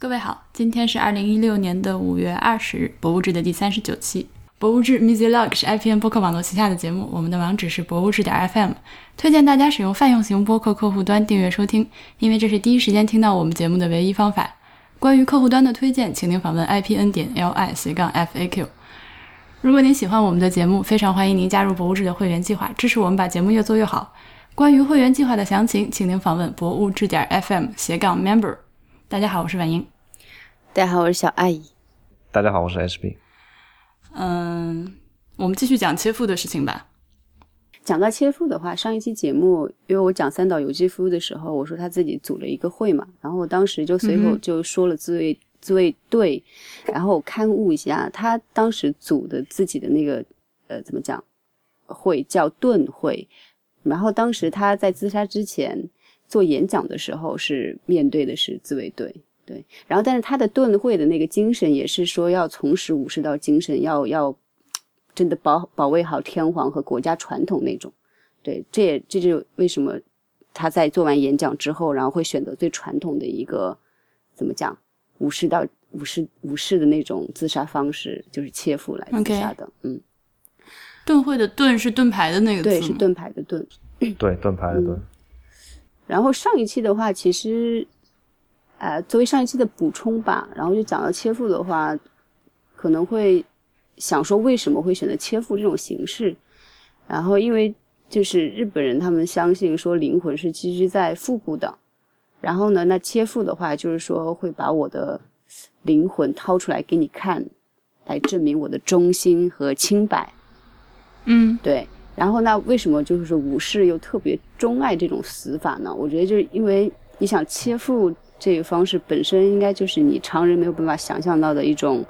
各位好，今天是二零一六年的五月二十日，博物志的第三十九期。博物志 MusiLog 是 IPN 播客网络旗下的节目，我们的网址是博物志点 FM，推荐大家使用泛用型播客客户端订阅收听，因为这是第一时间听到我们节目的唯一方法。关于客户端的推荐，请您访问 IPN 点 LI 斜杠 FAQ。如果您喜欢我们的节目，非常欢迎您加入博物志的会员计划，支持我们把节目越做越好。关于会员计划的详情，请您访问博物志点 FM 斜杠 Member。大家好，我是婉英。大家好，我是小阿姨。大家好，我是 HB。嗯，我们继续讲切腹的事情吧。讲到切腹的话，上一期节目，因为我讲三岛由纪夫的时候，我说他自己组了一个会嘛，然后我当时就随口就说了自卫自卫队，然后我勘误一下，他当时组的自己的那个呃怎么讲会叫盾会，然后当时他在自杀之前。做演讲的时候是面对的是自卫队，对，然后但是他的盾会的那个精神也是说要从实武士道精神，要要真的保保卫好天皇和国家传统那种，对，这也这就为什么他在做完演讲之后，然后会选择最传统的一个怎么讲武士道武士武士的那种自杀方式，就是切腹来自杀的，嗯，盾会的盾是盾牌的那个对，是盾牌的盾，对，盾牌的盾。然后上一期的话，其实，呃，作为上一期的补充吧，然后就讲到切腹的话，可能会想说为什么会选择切腹这种形式。然后因为就是日本人他们相信说灵魂是寄居在腹部的，然后呢，那切腹的话就是说会把我的灵魂掏出来给你看，来证明我的忠心和清白。嗯，对。然后那为什么就是说武士又特别钟爱这种死法呢？我觉得就是因为你想切腹这个方式本身应该就是你常人没有办法想象到的一种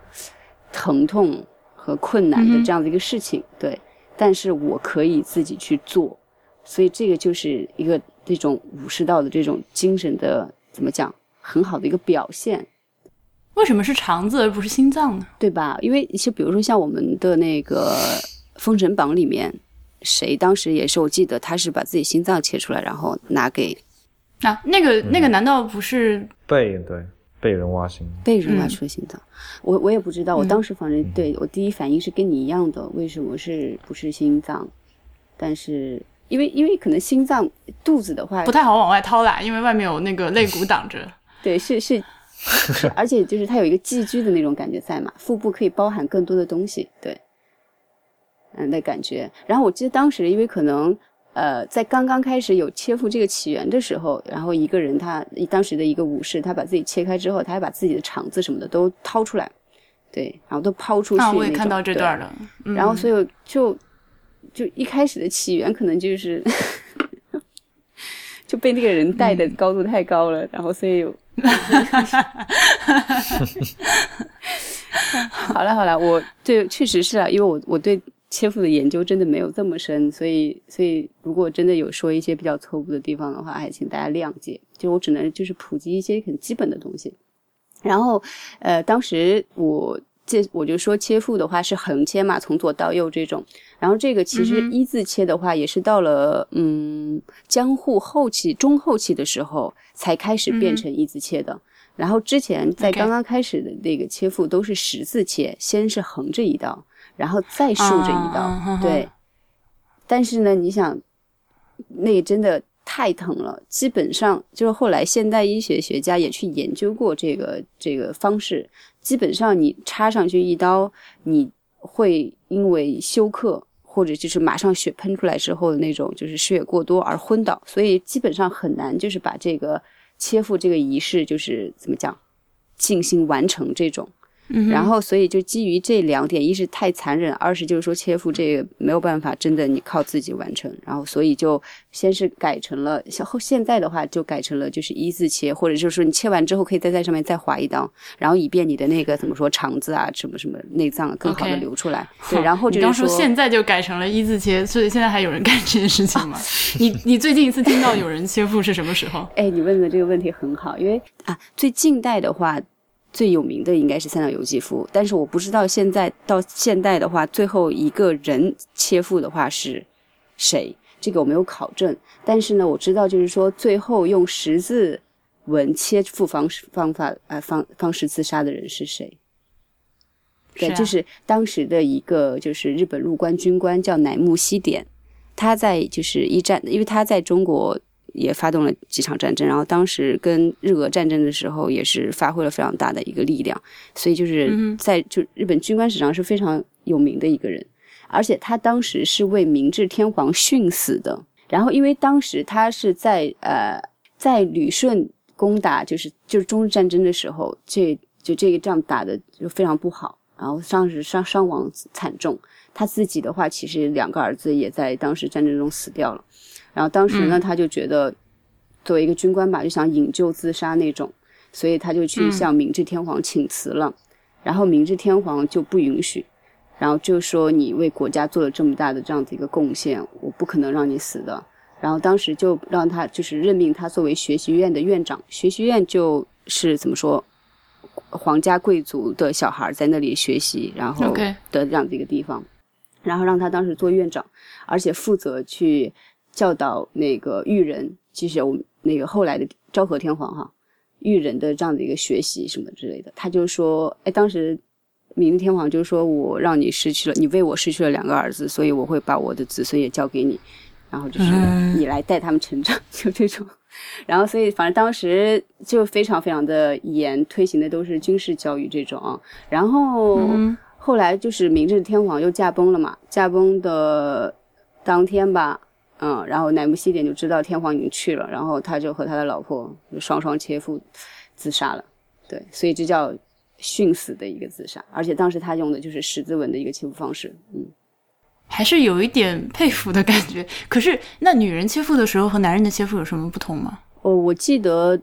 疼痛和困难的这样的一个事情，对。但是我可以自己去做，所以这个就是一个这种武士道的这种精神的怎么讲很好的一个表现。为什么是肠子而不是心脏呢？对吧？因为就比如说像我们的那个《封神榜》里面。谁当时也是？我记得他是把自己心脏切出来，然后拿给啊，那个那个难道不是被对被人挖心？被人挖出了心脏，我我也不知道。我当时反正对我第一反应是跟你一样的，为什么是不是心脏？但是因为因为可能心脏肚子的话不太好往外掏啦，因为外面有那个肋骨挡着。对，是是是，而且就是它有一个寄居的那种感觉在嘛，腹部可以包含更多的东西，对。嗯的感觉，然后我记得当时，因为可能，呃，在刚刚开始有切腹这个起源的时候，然后一个人他当时的一个武士，他把自己切开之后，他还把自己的肠子什么的都掏出来，对，然后都抛出去。啊，我也看到这段了。然后所以就就一开始的起源可能就是 就被那个人带的高度太高了，然后所以有。好了好了，我对确实是啊，因为我我对。切腹的研究真的没有这么深，所以所以如果真的有说一些比较错误的地方的话，还请大家谅解。就我只能就是普及一些很基本的东西。然后，呃，当时我这我就说切腹的话是横切嘛，从左到右这种。然后这个其实一字切的话，也是到了嗯江户后期中后期的时候才开始变成一字切的。然后之前在刚刚开始的那个切腹都是十字切，先是横着一刀。然后再竖着一刀，对。但是呢，你想，那真的太疼了。基本上就是后来现代医学学家也去研究过这个这个方式。基本上你插上去一刀，你会因为休克或者就是马上血喷出来之后的那种就是失血过多而昏倒。所以基本上很难就是把这个切腹这个仪式就是怎么讲进行完成这种。然后，所以就基于这两点，一是太残忍，二是就是说切腹这个没有办法，真的你靠自己完成。然后，所以就先是改成了，像后现在的话就改成了就是一字切，或者就是说你切完之后可以再在上面再划一刀，然后以便你的那个怎么说肠子啊什么什么内脏更好的流出来。对，然后就是说现在就改成了一字切，所以现在还有人干这件事情吗？你你最近一次听到有人切腹是什么时候？哎，你问的这个问题很好，因为啊，最近代的话。最有名的应该是三岛由纪夫，但是我不知道现在到现代的话，最后一个人切腹的话是谁，这个我没有考证。但是呢，我知道就是说最后用十字纹切腹方式方法呃方方式自杀的人是谁？对，就是当时的一个就是日本陆关军官叫乃木希典，他在就是一战，因为他在中国也发动了几场战争，然后当时跟日俄战争的时候也是发挥了非常大的一个力量，所以就是在就日本军官史上是非常有名的一个人，而且他当时是为明治天皇殉死的。然后因为当时他是在呃在旅顺攻打就是就是中日战争的时候，这就这个仗打的就非常不好，然后当时伤伤亡惨重。他自己的话，其实两个儿子也在当时战争中死掉了。然后当时呢，他就觉得作为一个军官吧，就想引咎自杀那种，所以他就去向明治天皇请辞了。然后明治天皇就不允许，然后就说你为国家做了这么大的这样子一个贡献，我不可能让你死的。然后当时就让他就是任命他作为学习院的院长，学习院就是怎么说，皇家贵族的小孩在那里学习，然后的这样的一个地方，然后让他当时做院长，而且负责去教导那个育人，就是我们那个后来的昭和天皇哈，育人的这样的一个学习什么之类的。他就说，哎，当时明治天皇就说我让你失去了，你为我失去了两个儿子，所以我会把我的子孙也交给你，然后就是嗯你来带他们成长，就这种。然后，所以反正当时就非常非常的严，推行的都是军事教育这种啊。然后、嗯后来就是明治天皇又驾崩了嘛，驾崩的当天吧，嗯，然后乃木希典就知道天皇已经去了，然后他就和他的老婆就双双切腹自杀了。对，所以这叫殉死的一个自杀，而且当时他用的就是十字纹的一个切腹方式，嗯。还是有一点佩服的感觉。可是，那女人切腹的时候和男人的切腹有什么不同吗？哦，我记得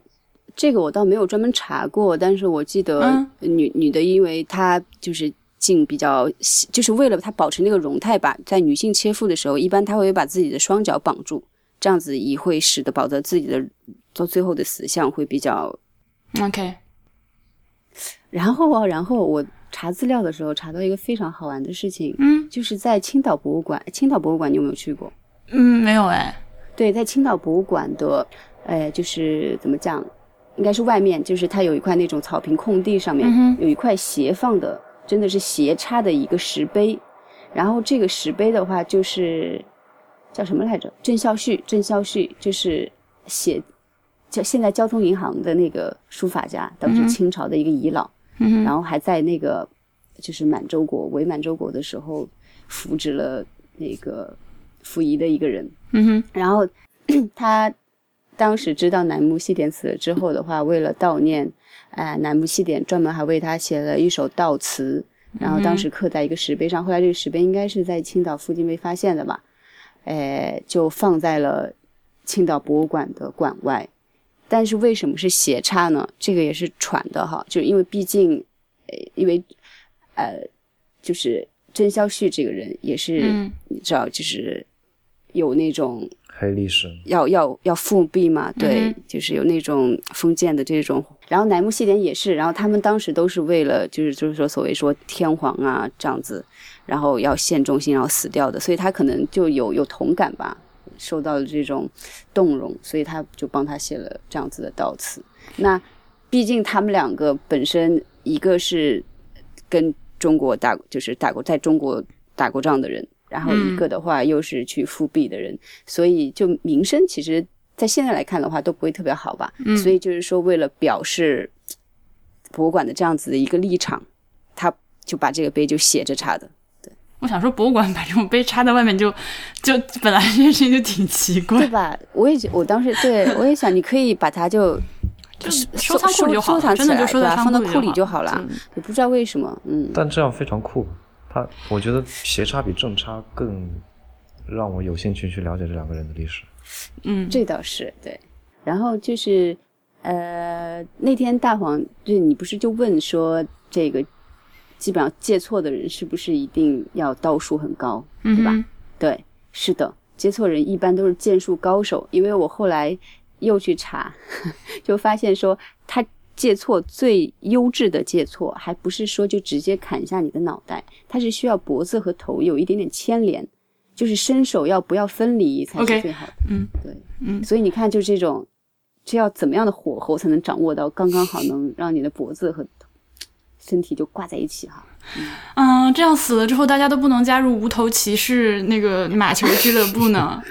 这个我倒没有专门查过，但是我记得嗯女、女的，因为她就是颈比较细，就是为了她保持那个容态吧，在女性切腹的时候，一般她会把自己的双脚绑住，这样子也会使得保证自己的到最后的死相会比较。OK，然后啊，然后我查资料的时候查到一个非常好玩的事情，嗯就是在青岛博物馆，青岛博物馆你有没有去过？嗯，没有哎。对，在青岛博物馆的，呃，就是怎么讲，应该是外面，就是它有一块那种草坪空地上面、嗯有一块斜放的，真的是斜插的一个石碑，然后这个石碑的话就是叫什么来着？郑孝胥，郑孝胥就是写叫现在交通银行的那个书法家，当时嗯清朝的一个遗老，嗯然后还在那个就是满洲国伪满洲国的时候扶植了那个溥仪的一个人。嗯哼然后 他当时知道楠木西典死了之后的话，为了悼念，呃，楠木西典专门还为他写了一首悼词，然后当时刻在一个石碑上。后来这个石碑应该是在青岛附近被发现的吧，呃，就放在了青岛博物馆的馆外。但是为什么是斜插呢？这个也是传的哈，就是因为毕竟，呃，因为，呃，就是郑孝胥这个人也是，嗯你知道，就是有那种黑历史，要要要复辟嘛，对，嗯就是有那种封建的这种。然后乃木希典也是，然后他们当时都是为了就是就是说所谓说天皇啊这样子，然后要献忠心然后死掉的，所以他可能就有有同感吧，受到了这种动容，所以他就帮他写了这样子的悼词。那毕竟他们两个本身一个是跟中国打就是打过在中国打过仗的人，然后一个的话又是去复辟的人，所以就名声其实，在现在来看的话都不会特别好吧。嗯所以就是说，为了表示博物馆的这样子的一个立场，他就把这个碑就写着插的。我想说，博物馆把这种杯插在外面就，就本来这件事情就挺奇怪对。吧？我也觉我当时对我也想，你可以把它就 就是收藏库里就好了收藏起来，真的就收在对吧放到库里就好了。也不知道为什么，嗯，但这样非常酷。他，我觉得斜插比正插更让我有兴趣去了解这两个人的历史。嗯，这倒是对。然后就是，呃，那天大黄，就你不是就问说，这个基本上借错的人是不是一定要刀术很高，对吧？嗯对，是的，接错人一般都是剑术高手，因为我后来又去查，就发现说他借错最优质的借错，还不是说就直接砍下你的脑袋，他是需要脖子和头有一点点牵连，就是伸手要不要分离才是最好的。嗯，对，嗯所以你看，就这种这要怎么样的火候才能掌握到刚刚好，能让你的脖子和身体就挂在一起哈？嗯，这样死了之后，大家都不能加入无头骑士那个马球俱乐部呢？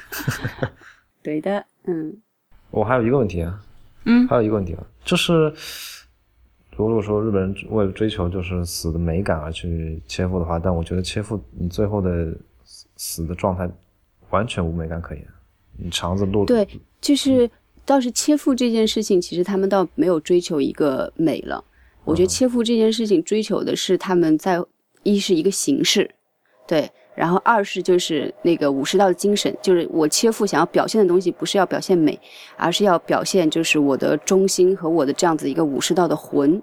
对的，嗯。我还有一个问题啊，嗯，还有一个问题啊，就是如果说日本人为了追求就是死的美感而去切腹的话，但我觉得切腹你最后的死的状态完全无美感可言，你肠子露对，就是倒是切腹这件事情，其实他们倒没有追求一个美了。我觉得切腹这件事情追求的是他们在一是一个形式，对。然后二是就是那个武士道的精神，就是我切腹想要表现的东西，不是要表现美，而是要表现就是我的忠心和我的这样子一个武士道的魂，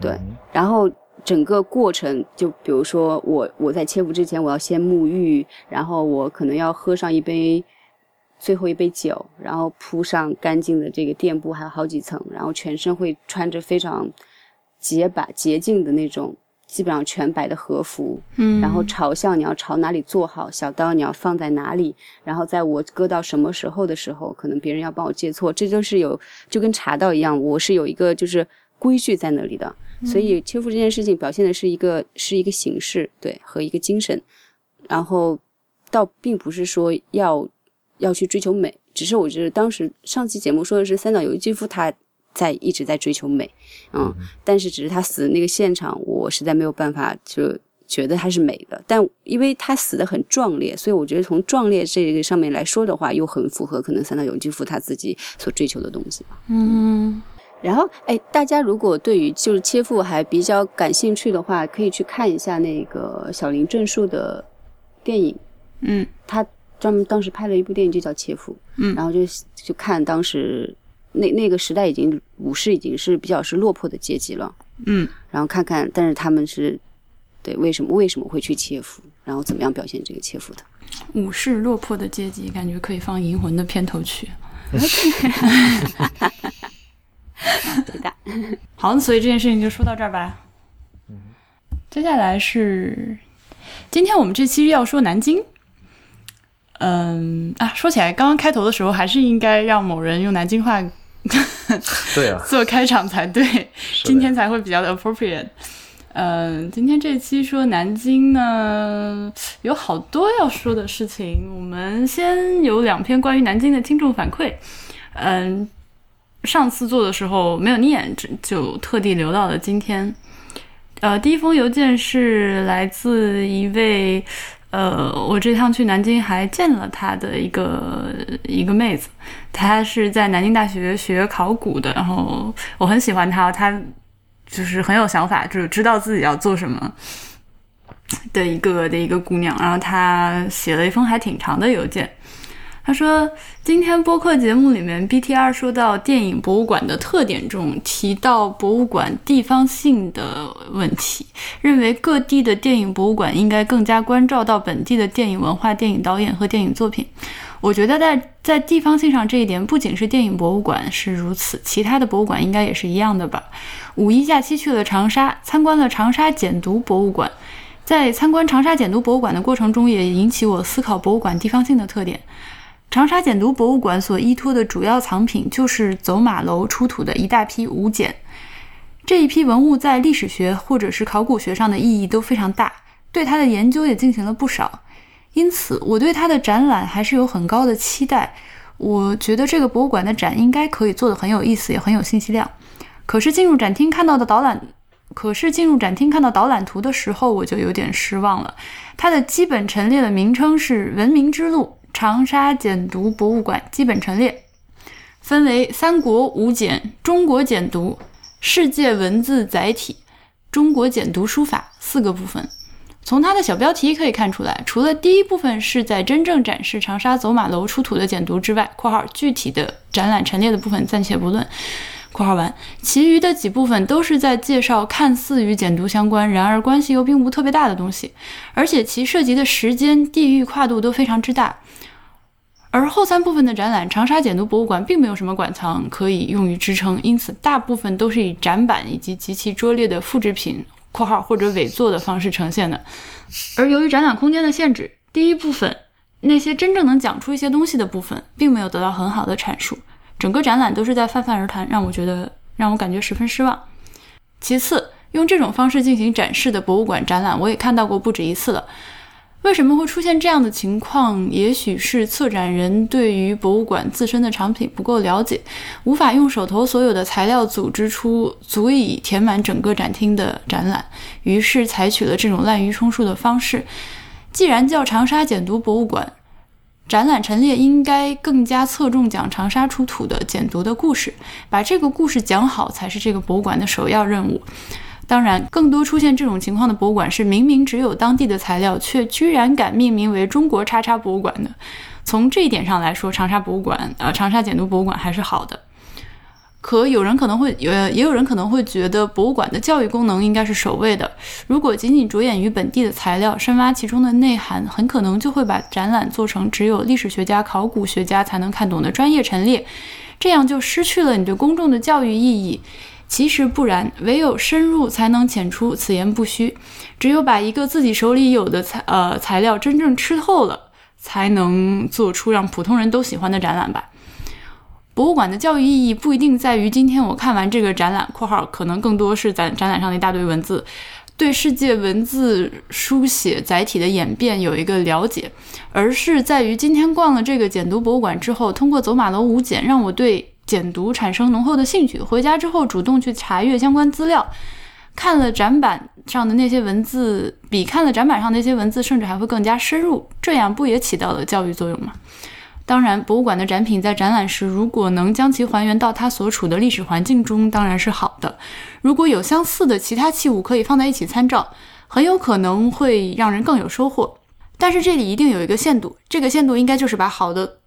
对。然后整个过程，就比如说我我在切腹之前，我要先沐浴，然后我可能要喝上一杯最后一杯酒，然后铺上干净的这个垫布，还有好几层，然后全身会穿着非常洁白洁净的那种。基本上全白的和服，嗯，然后朝向你要朝哪里坐好，小刀你要放在哪里，然后在我割到什么时候的时候，可能别人要帮我接错，这就是有就跟茶道一样，我是有一个就是规矩在那里的，所以切腹这件事情表现的是一个是一个形式，对和一个精神，然后倒并不是说要要去追求美，只是我觉得当时上期节目说的是三岛由纪夫他。在一直在追求美，嗯，但是只是他死的那个现场，我实在没有办法就觉得他是美的。但因为他死的很壮烈，所以我觉得从壮烈这个上面来说的话，又很符合可能三岛由纪夫他自己所追求的东西吧。嗯，然后哎，大家如果对于就是切腹还比较感兴趣的话，可以去看一下那个小林正树的电影。嗯，他专门当时拍了一部电影就叫《切腹》。嗯，然后就就看当时。那那个时代已经武士已经是比较是落魄的阶级了，嗯，然后看看，但是他们是，对，为什么为什么会去切腹，然后怎么样表现这个切腹的？武士落魄的阶级，感觉可以放《银魂》的片头曲。对的。好，所以这件事情就说到这儿吧。嗯，接下来是今天我们这期要说南京。嗯啊，说起来，刚刚开头的时候还是应该让某人用南京话，对啊，做开场才对，今天才会比较的 appropriate。嗯，今天这期说南京呢，有好多要说的事情。我们先有两篇关于南京的听众反馈。嗯，上次做的时候没有念，就特地留到了今天。呃，第一封邮件是来自一位。呃，我这趟去南京还见了他的一个一个妹子，她是在南京大学学考古的，然后我很喜欢她，她就是很有想法，就是知道自己要做什么的一个的一个姑娘，然后她写了一封还挺长的邮件。他说：“今天播客节目里面，BTR 说到电影博物馆的特点中提到博物馆地方性的问题，认为各地的电影博物馆应该更加关照到本地的电影文化、电影导演和电影作品。我觉得在在地方性上这一点，不仅是电影博物馆是如此，其他的博物馆应该也是一样的吧。五一假期去了长沙，参观了长沙简读博物馆，在参观长沙简读博物馆的过程中，也引起我思考博物馆地方性的特点。”长沙简牍博物馆所依托的主要藏品就是走马楼出土的一大批五简，这一批文物在历史学或者是考古学上的意义都非常大，对它的研究也进行了不少，因此我对它的展览还是有很高的期待。我觉得这个博物馆的展应该可以做得很有意思，也很有信息量。可是进入展厅看到的导览，可是进入展厅看到导览图的时候，我就有点失望了。它的基本陈列的名称是“文明之路”。长沙简牍博物馆基本陈列分为三国五简、中国简牍、世界文字载体、中国简牍书法四个部分。从它的小标题可以看出来，除了第一部分是在真正展示长沙走马楼出土的简牍之外（括号具体的展览陈列的部分暂且不论），括号完，其余的几部分都是在介绍看似与简牍相关，然而关系又并不特别大的东西，而且其涉及的时间、地域跨度都非常之大。而后三部分的展览，长沙简牍博物馆并没有什么馆藏可以用于支撑，因此大部分都是以展板以及极其拙劣的复制品（括号或者伪作）的方式呈现的。而由于展览空间的限制，第一部分那些真正能讲出一些东西的部分，并没有得到很好的阐述。整个展览都是在泛泛而谈，让我觉得让我感觉十分失望。其次，用这种方式进行展示的博物馆展览，我也看到过不止一次了。为什么会出现这样的情况？也许是策展人对于博物馆自身的藏品不够了解，无法用手头所有的材料组织出足以填满整个展厅的展览，于是采取了这种滥竽充数的方式。既然叫长沙简读博物馆，展览陈列应该更加侧重讲长沙出土的简牍的故事，把这个故事讲好才是这个博物馆的首要任务。当然，更多出现这种情况的博物馆是明明只有当地的材料，却居然敢命名为“中国叉叉博物馆”的。从这一点上来说，长沙博物馆，呃，长沙简牍博物馆还是好的。可有人可能会，呃，也有人可能会觉得，博物馆的教育功能应该是首位的。如果仅仅着眼于本地的材料，深挖其中的内涵，很可能就会把展览做成只有历史学家、考古学家才能看懂的专业陈列，这样就失去了你对公众的教育意义。其实不然，唯有深入才能浅出，此言不虚。只有把一个自己手里有的材呃材料真正吃透了，才能做出让普通人都喜欢的展览吧。博物馆的教育意义不一定在于今天我看完这个展览（括号可能更多是在展览上的一大堆文字），对世界文字书写载体的演变有一个了解，而是在于今天逛了这个简读博物馆之后，通过走马楼五简，让我对。简读产生浓厚的兴趣，回家之后主动去查阅相关资料，看了展板上的那些文字，比看了展板上那些文字甚至还会更加深入，这样不也起到了教育作用吗？当然，博物馆的展品在展览时如果能将其还原到它所处的历史环境中，当然是好的。如果有相似的其他器物可以放在一起参照，很有可能会让人更有收获。但是这里一定有一个限度，这个限度应该就是把好的。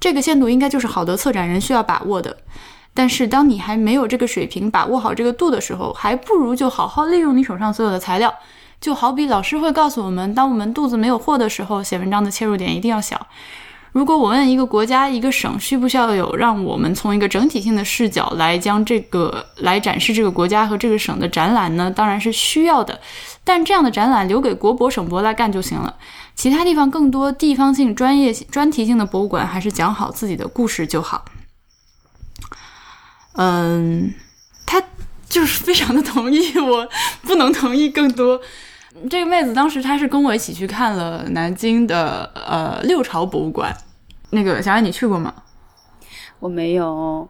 这个限度应该就是好的策展人需要把握的，但是当你还没有这个水平把握好这个度的时候，还不如就好好利用你手上所有的材料。就好比老师会告诉我们，当我们肚子没有货的时候，写文章的切入点一定要小。如果我问一个国家、一个省需不需要有让我们从一个整体性的视角来将这个来展示这个国家和这个省的展览呢？当然是需要的，但这样的展览留给国博、省博来干就行了。其他地方更多地方性、专业专题性的博物馆，还是讲好自己的故事就好。嗯，他就是非常的同意，我不能同意更多。这个妹子当时她是跟我一起去看了南京的呃六朝博物馆。那个小安，你去过吗？我没有。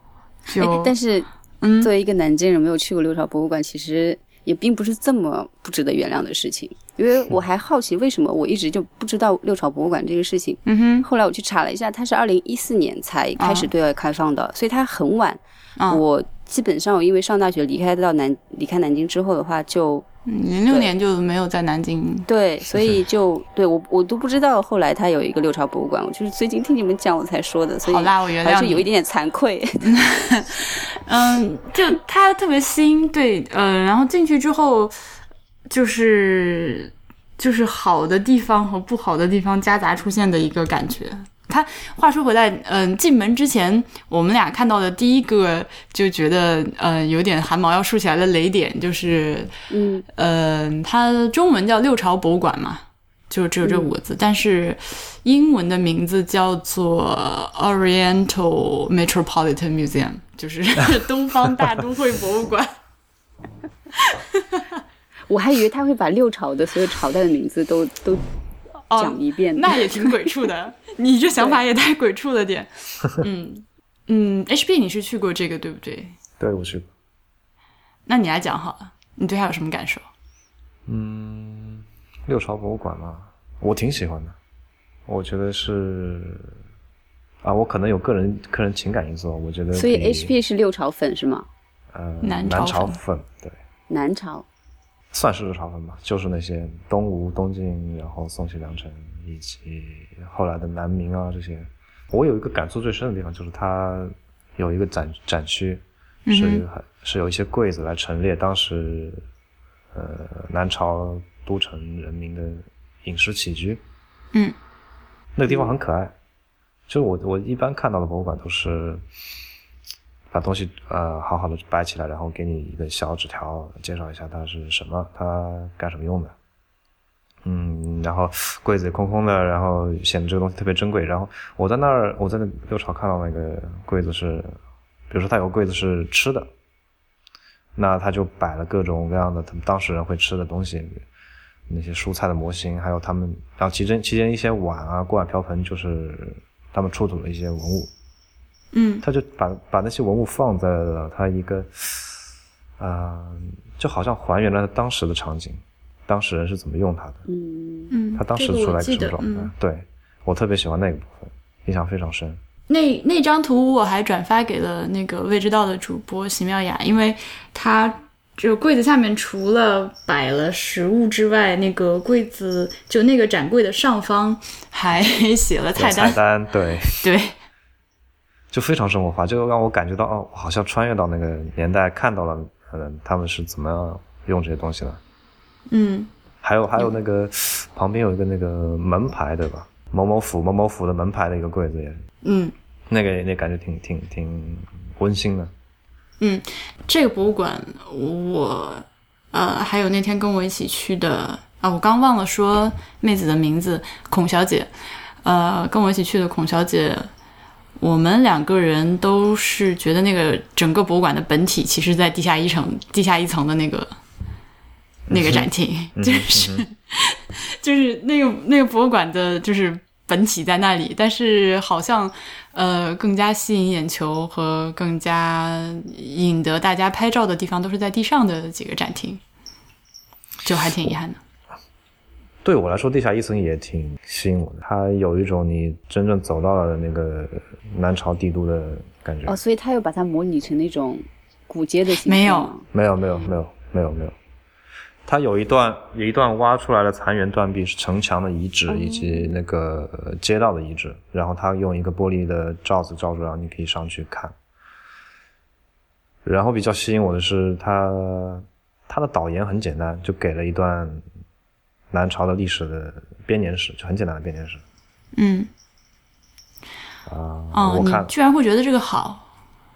但是，嗯，作为一个南京人，没有去过六朝博物馆，其实也并不是这么不值得原谅的事情。因为我还好奇，为什么我一直就不知道六朝博物馆这个事情。嗯哼。后来我去查了一下，它是二零一四年才开始对外开放的，所以它很晚。我基本上，我因为上大学离开到南离开南京之后的话，就零六年就没有在南京。对，所以就对我我都不知道后来他有一个六朝博物馆，我就是最近听你们讲我才说的。所以好啦，我原谅还是有一点点惭愧。嗯，就它特别新，对，呃，然后进去之后。就是就是好的地方和不好的地方夹杂出现的一个感觉。他话说回来，嗯，进门之前我们俩看到的第一个就觉得，呃，有点汗毛要竖起来的雷点就是，嗯，呃，它中文叫六朝博物馆嘛，就只有这五个字，但是英文的名字叫做 Oriental Metropolitan Museum，就是 东方大都会博物馆。我还以为他会把六朝的所有朝代的名字都都讲一遍，那也挺鬼畜的。你这想法也太鬼畜了点。嗯嗯，HP 你是去过这个对不对？对，我去过。那你来讲好了，你对他有什么感受？嗯，六朝博物馆嘛，我挺喜欢的。我觉得是啊，我可能有个人个人情感因素，我觉得。所以 HP 是六朝粉是吗？呃，南朝粉，对。南朝。算是日朝粉吧，就是那些东吴、东晋，然后宋齐梁陈，以及后来的南明啊这些。我有一个感触最深的地方，就是它有一个展展区，是是有一些柜子来陈列当时呃南朝都城人民的饮食起居。嗯，那个地方很可爱。就我我一般看到的博物馆都是。把东西呃好好的摆起来，然后给你一个小纸条，介绍一下它是什么，它干什么用的。嗯，然后柜子空空的，然后显得这个东西特别珍贵。然后我在那儿，我在那六朝看到那个柜子是，比如说他有个柜子是吃的，那他就摆了各种各样的他们当事人会吃的东西，那些蔬菜的模型，还有他们，然后其中期间一些碗啊、锅碗瓢盆，就是他们出土的一些文物。嗯他就把把那些文物放在了他一个，啊、就好像还原了当时的场景，当时人是怎么用它的，嗯，嗯，他当时出来什么，状态？嗯，对我特别喜欢那个部分，印象非常深。那那张图我还转发给了那个未知道的主播席妙雅，因为他就柜子下面除了摆了食物之外，那个柜子就那个展柜的上方还 写了菜单，菜单，对，对，就非常生活化，就让我感觉到哦，我好像穿越到那个年代，看到了，嗯，他们是怎么样用这些东西的。嗯还有还有那个旁边有一个那个门牌，对吧？某某府某某府的门牌的一个柜子也，嗯那个那感觉挺挺挺温馨的。嗯，这个博物馆我呃还有那天跟我一起去的啊，我刚忘了说妹子的名字，孔小姐，呃，跟我一起去的孔小姐。我们两个人都是觉得那个整个博物馆的本体，其实在地下一层、地下一层的那个那个展厅，就是、就是那个那个博物馆的，就是本体在那里，但是好像呃更加吸引眼球和更加引得大家拍照的地方都是在地上的几个展厅，就还挺遗憾的。对我来说，地下一层也挺吸引我的，它有一种你真正走到了那个南朝帝都的感觉。哦，所以他又把它模拟成那种古街的形式没有。没有没有没有没有没有，它有一段有一段挖出来的残垣断壁是城墙的遗址以及那个呃街道的遗址，然后它用一个玻璃的罩子罩住，然后你可以上去看。然后比较吸引我的是它它的导言很简单，就给了一段南朝的历史的编年史，就很简单的编年史嗯，啊。我看居然会觉得这个好？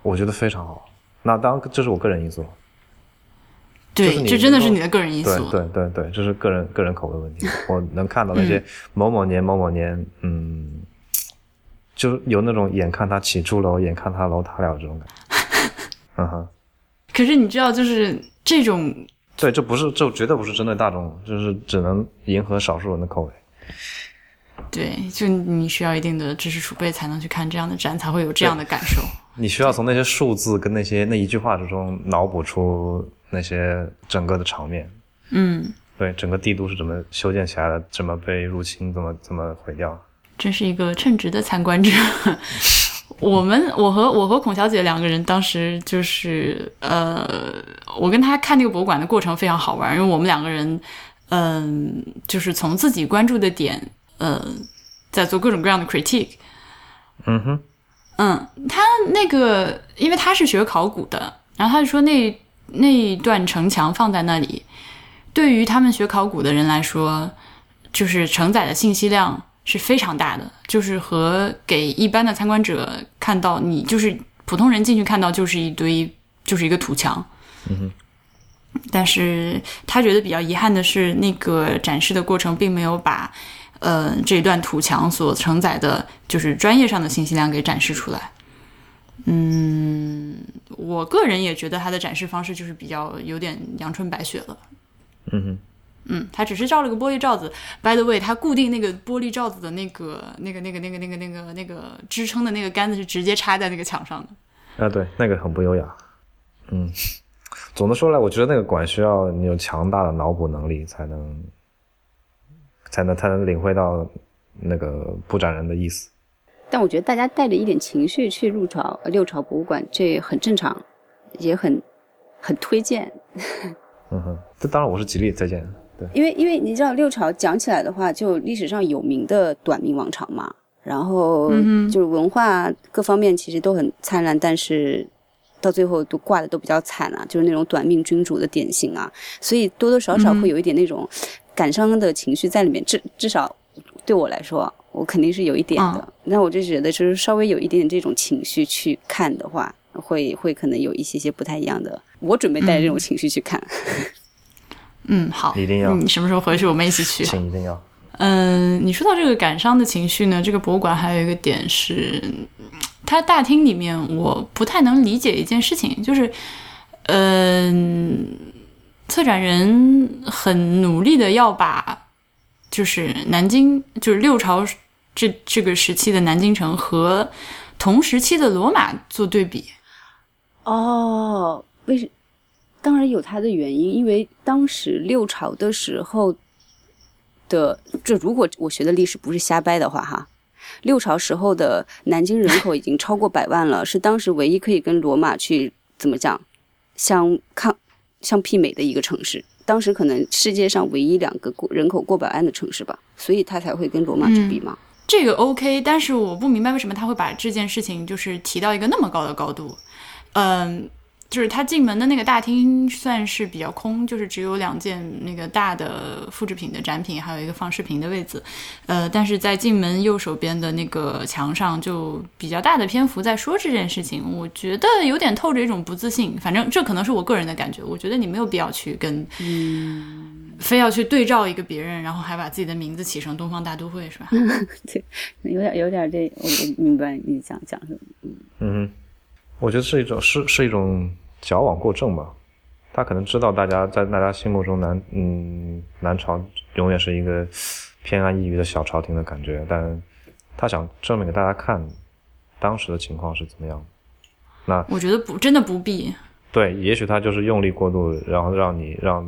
我觉得非常好。那当然这是我个人因素，对，就是这真的是你的个人因对素。对对对，这是个人个人口味问题。我能看到那些某某年某某年，嗯，就是有那种眼看他起朱楼，眼看他楼塌了这种感觉。嗯哼，可是你知道，就是这种对，这不是这绝对不是针对大众，就是只能迎合少数人的口味。对，就你需要一定的知识储备才能去看这样的展，才会有这样的感受。你需要从那些数字跟那些那一句话之中脑补出那些整个的场面。嗯，对，整个帝都是怎么修建起来的，怎么被入侵，怎么怎么毁掉。真是一个称职的参观者。我们，我和我和孔小姐两个人当时就是，呃，我跟她看那个博物馆的过程非常好玩，因为我们两个人，嗯、就是从自己关注的点，呃，在做各种各样的 critique。嗯哼，嗯，他那个，因为他是学考古的，然后他就说那那一段城墙放在那里，对于他们学考古的人来说，就是承载的信息量是非常大的，就是和给一般的参观者看到，你就是普通人进去看到就是一堆就是一个土墙。嗯哼。但是他觉得比较遗憾的是，那个展示的过程并没有把，呃，这一段土墙所承载的，就是专业上的信息量给展示出来。嗯，我个人也觉得他的展示方式就是比较有点阳春白雪了。嗯哼。嗯，他只是罩了个玻璃罩子。By the way，他固定那个玻璃罩子的那个、那个、那个、那个、那个、那个、那个支撑的那个杆子是直接插在那个墙上的。啊，对，那个很不优雅。嗯，总的说来，我觉得那个馆需要你有强大的脑补能力，才能才能才能领会到那个布展人的意思。但我觉得大家带着一点情绪去入朝六朝博物馆，这很正常，也很很推荐。嗯哼，这当然我是极力推荐的。对，因为因为你知道六朝讲起来的话，就历史上有名的短命王朝嘛，然后就是文化各方面其实都很灿烂，但是到最后都挂的都比较惨啊，就是那种短命君主的典型啊，所以多多少少会有一点那种感伤的情绪在里面，至至少对我来说，我肯定是有一点的。那我就觉得，就是稍微有一点点这种情绪去看的话，会会可能有一些些不太一样的。我准备带着这种情绪去看。嗯，好，一定要你什么时候回去？我们一起去。请一定要。嗯，你说到这个感伤的情绪呢，这个博物馆还有一个点是，它大厅里面我不太能理解一件事情，就是，嗯，策展人很努力的要把，就是南京，就是六朝这这个时期的南京城和同时期的罗马做对比。哦，为什？当然有它的原因，因为当时六朝的时候的，这如果我学的历史不是瞎掰的话，哈，六朝时候的南京人口已经超过百万了，是当时唯一可以跟罗马去怎么讲相抗相媲美的一个城市。当时可能世界上唯一两个过人口过百万的城市吧，所以他才会跟罗马去比嘛。这个 OK，但是我不明白为什么他会把这件事情就是提到一个那么高的高度。嗯，就是他进门的那个大厅算是比较空，就是只有两件那个大的复制品的展品，还有一个放视频的位置。呃，但是在进门右手边的那个墙上，就比较大的篇幅在说这件事情。我觉得有点透着一种不自信，反正这可能是我个人的感觉。我觉得你没有必要去跟，嗯，非要去对照一个别人，然后还把自己的名字起成东方大都会，是吧？对，有点有点这，我我明白你想讲什么。嗯哼。我觉得是一种是是一种矫枉过正吧，他可能知道大家在大家心目中南嗯南朝永远是一个偏安一隅的小朝廷的感觉，但他想证明给大家看当时的情况是怎么样。那我觉得不真的不必。对，也许他就是用力过度，然后让你让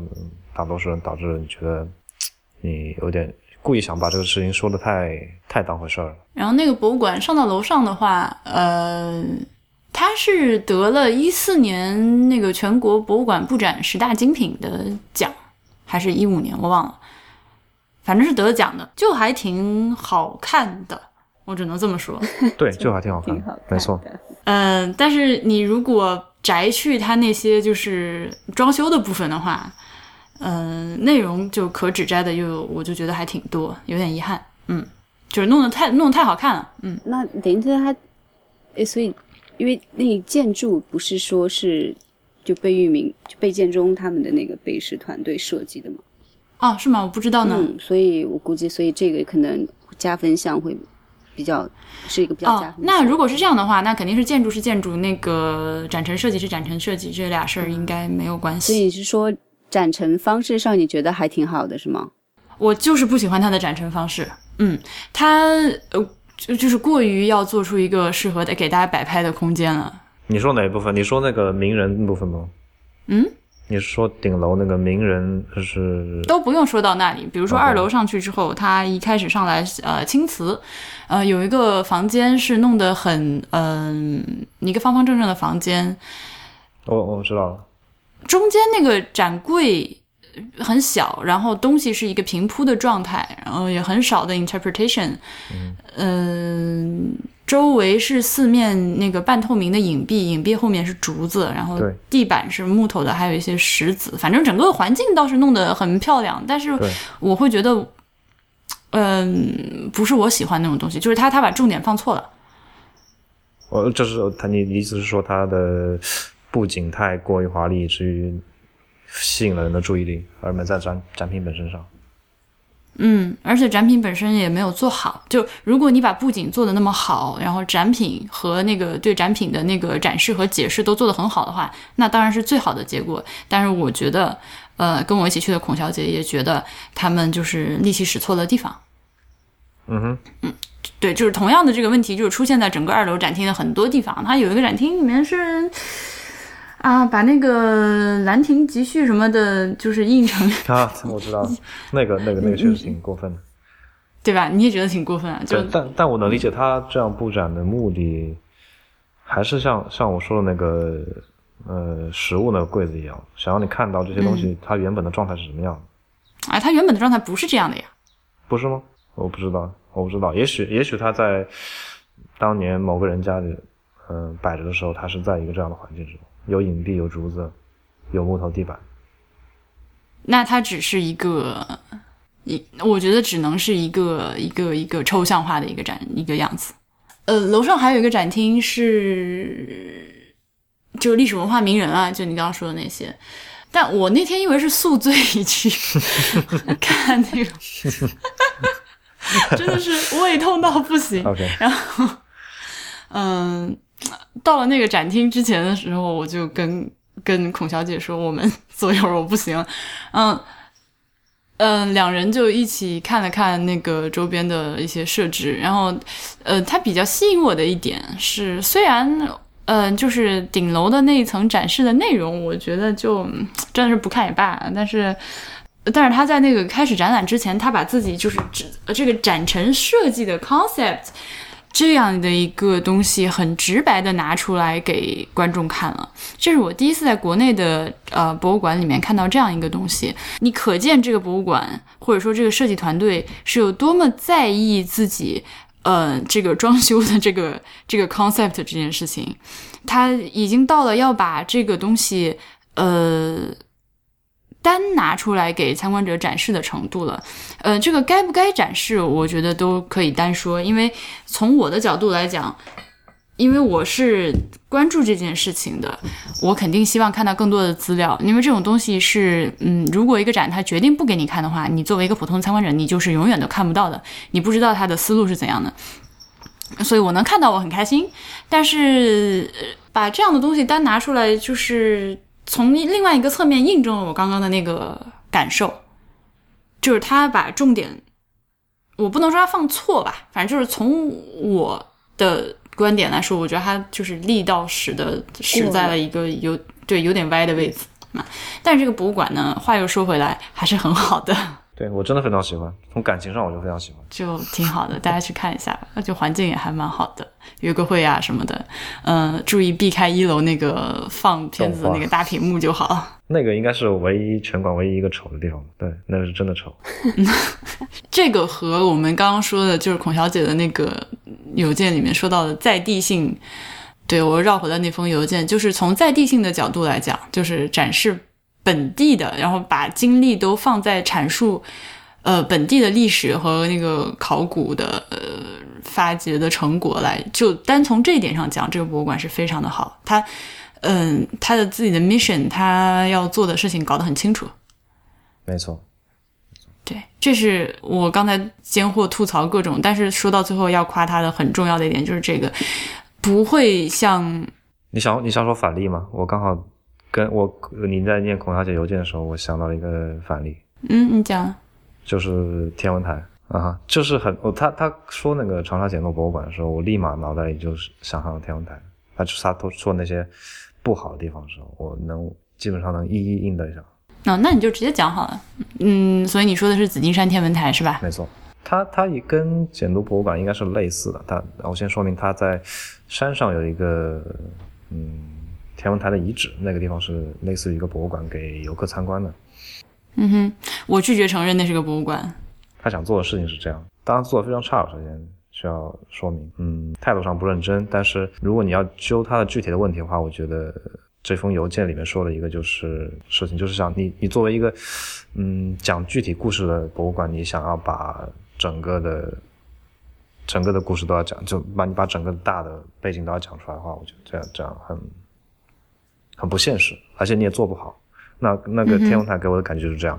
大多数人导致你觉得你有点故意想把这个事情说的太太当回事儿了。然后那个博物馆上到楼上的话，呃。他是得了一四年那个全国博物馆布展十大精品的奖，还是一五年我忘了，反正是得了奖的，就还挺好看的，我只能这么说。对，就还挺好看的，没错。嗯，但是你如果摘去它那些就是装修的部分的话，嗯，内容就可指摘的又我就觉得还挺多，有点遗憾。嗯，就是弄得太弄得太好看了。嗯，那等于说他，诶，所以。因为那建筑不是说是就贝聿铭、就贝建中他们的那个贝氏团队设计的吗？哦，是吗？我不知道呢。嗯，所以我估计，所以这个可能加分项会比较是一个比较加分。那如果是这样的话，那肯定是建筑是建筑，那个展陈设计是展陈设计，这俩事儿应该没有关系。所以是说展陈方式上你觉得还挺好的，是吗？我就是不喜欢他的展陈方式。嗯，他呃。就就是过于要做出一个适合的给大家摆拍的空间了。你说哪一部分？你说那个名人部分吗？嗯，你是说顶楼那个名人是？都不用说到那里。比如说二楼上去之后，他一开始上来呃青瓷，呃有一个房间是弄得很嗯一个方方正正的房间。我我知道了。中间那个展柜。很小，然后东西是一个平铺的状态，然后也很少的 interpretation。嗯，周围是四面那个半透明的影壁，影壁后面是竹子，然后地板是木头的，还有一些石子。反正整个环境倒是弄得很漂亮，但是我会觉得，嗯，不是我喜欢那种东西，就是他他把重点放错了。我就是他，你意思是说他的布景太过于华丽，以至于。吸引了人的注意力，而没在展展品本身上。嗯，而且展品本身也没有做好。就如果你把布景做的那么好，然后展品和那个对展品的那个展示和解释都做得很好的话，那当然是最好的结果。但是我觉得，呃，跟我一起去的孔小姐也觉得他们就是力气使错了地方。嗯哼，嗯，对，就是同样的这个问题，就是出现在整个二楼展厅的很多地方。它有一个展厅里面是。啊，把那个《兰亭集序》什么的，就是印成 啊，我知道，那个、那个、那个确实挺过分的，对吧？你也觉得挺过分啊？就但但我能理解他这样布展的目的，还是像像我说的那个呃实物那个柜子一样，想让你看到这些东西它原本的状态是什么样的。哎，它原本的状态不是这样的呀？不是吗？我不知道，我不知道。也许也许他在当年某个人家里嗯摆着的时候，他是在一个这样的环境之中。有影壁，有竹子，有木头地板。那它只是一个，一我觉得只能是一个一个一个抽象化的一个展一个样子。呃，楼上还有一个展厅是，就历史文化名人啊，就你刚刚说的那些。但我那天因为是宿醉去 看那个。真的是胃痛到不行。然后，嗯，到了那个展厅之前的时候，我就跟跟孔小姐说，我们 左右我不行，嗯。嗯，两人就一起看了看那个周边的一些设置，然后，呃，它比较吸引我的一点是，虽然，嗯、就是顶楼的那一层展示的内容，我觉得就真的是不看也罢，但是，但是他在那个开始展览之前，他把自己就是这这个展陈设计的 concept 这样的一个东西很直白的拿出来给观众看了，这是我第一次在国内的呃博物馆里面看到这样一个东西。你可见这个博物馆或者说这个设计团队是有多么在意自己呃这个装修的这个 这个 concept 这件事情，他已经到了要把这个东西呃。单拿出来给参观者展示的程度了，呃，这个该不该展示，我觉得都可以单说，因为从我的角度来讲，因为我是关注这件事情的，我肯定希望看到更多的资料，因为这种东西是，嗯，如果一个展它决定不给你看的话，你作为一个普通参观者，你就是永远都看不到的，你不知道他的思路是怎样的，所以我能看到我很开心，但是把这样的东西单拿出来，就是。从另外一个侧面印证了我刚刚的那个感受，就是他把重点，我不能说他放错吧，反正就是从我的观点来说，我觉得他就是力道使的使在了一个有对有点歪的位置嘛。但是这个博物馆呢，话又说回来，还是很好的。对我真的非常喜欢，从感情上我就非常喜欢，就挺好的，大家去看一下吧。就环境也还蛮好的，约个会啊什么的，嗯，注意避开一楼那个放片子的那个大屏幕就好。那个应该是唯一全馆唯一一个丑的地方，对，那个是真的丑。这个和我们刚刚说的，就是孔小姐的那个邮件里面说到的在地性，对我绕回了那封邮件，就是从在地性的角度来讲，就是展示。本地的，然后把精力都放在阐述，呃，本地的历史和那个考古的呃发掘的成果来，就单从这一点上讲，这个博物馆是非常的好。他，嗯，他的自己的 mission，他要做的事情搞得很清楚。没错，对，这是我刚才间或吐槽各种，但是说到最后要夸他的很重要的一点就是这个，不会像你想你想说反例吗？我刚好。跟我你在念孔小姐邮件的时候，我想到了一个反例。嗯，你讲。就是天文台啊，就是很我他他说那个长沙简陋博物馆的时候，我立马脑袋里就是想象了天文台。他就是他都说那些不好的地方的时候，我能基本上能一一应对上。哦，那你就直接讲好了。嗯，所以你说的是紫金山天文台是吧？没错，它它也跟简都博物馆应该是类似的。它我先说明，它在山上有一个嗯。天文台的遗址，那个地方是类似于一个博物馆，给游客参观的。嗯哼，我拒绝承认那是个博物馆。他想做的事情是这样，当然做的非常差，首先需要说明，嗯，态度上不认真。但是如果你要揪他的具体的问题的话，我觉得这封邮件里面说的一个就是事情，就是想你你作为一个嗯讲具体故事的博物馆，你想要把整个的整个的故事都要讲，就把你把整个大的背景都要讲出来的话，我觉得这样这样很。很不现实，而且你也做不好。那那个天文台给我的感觉就是这样，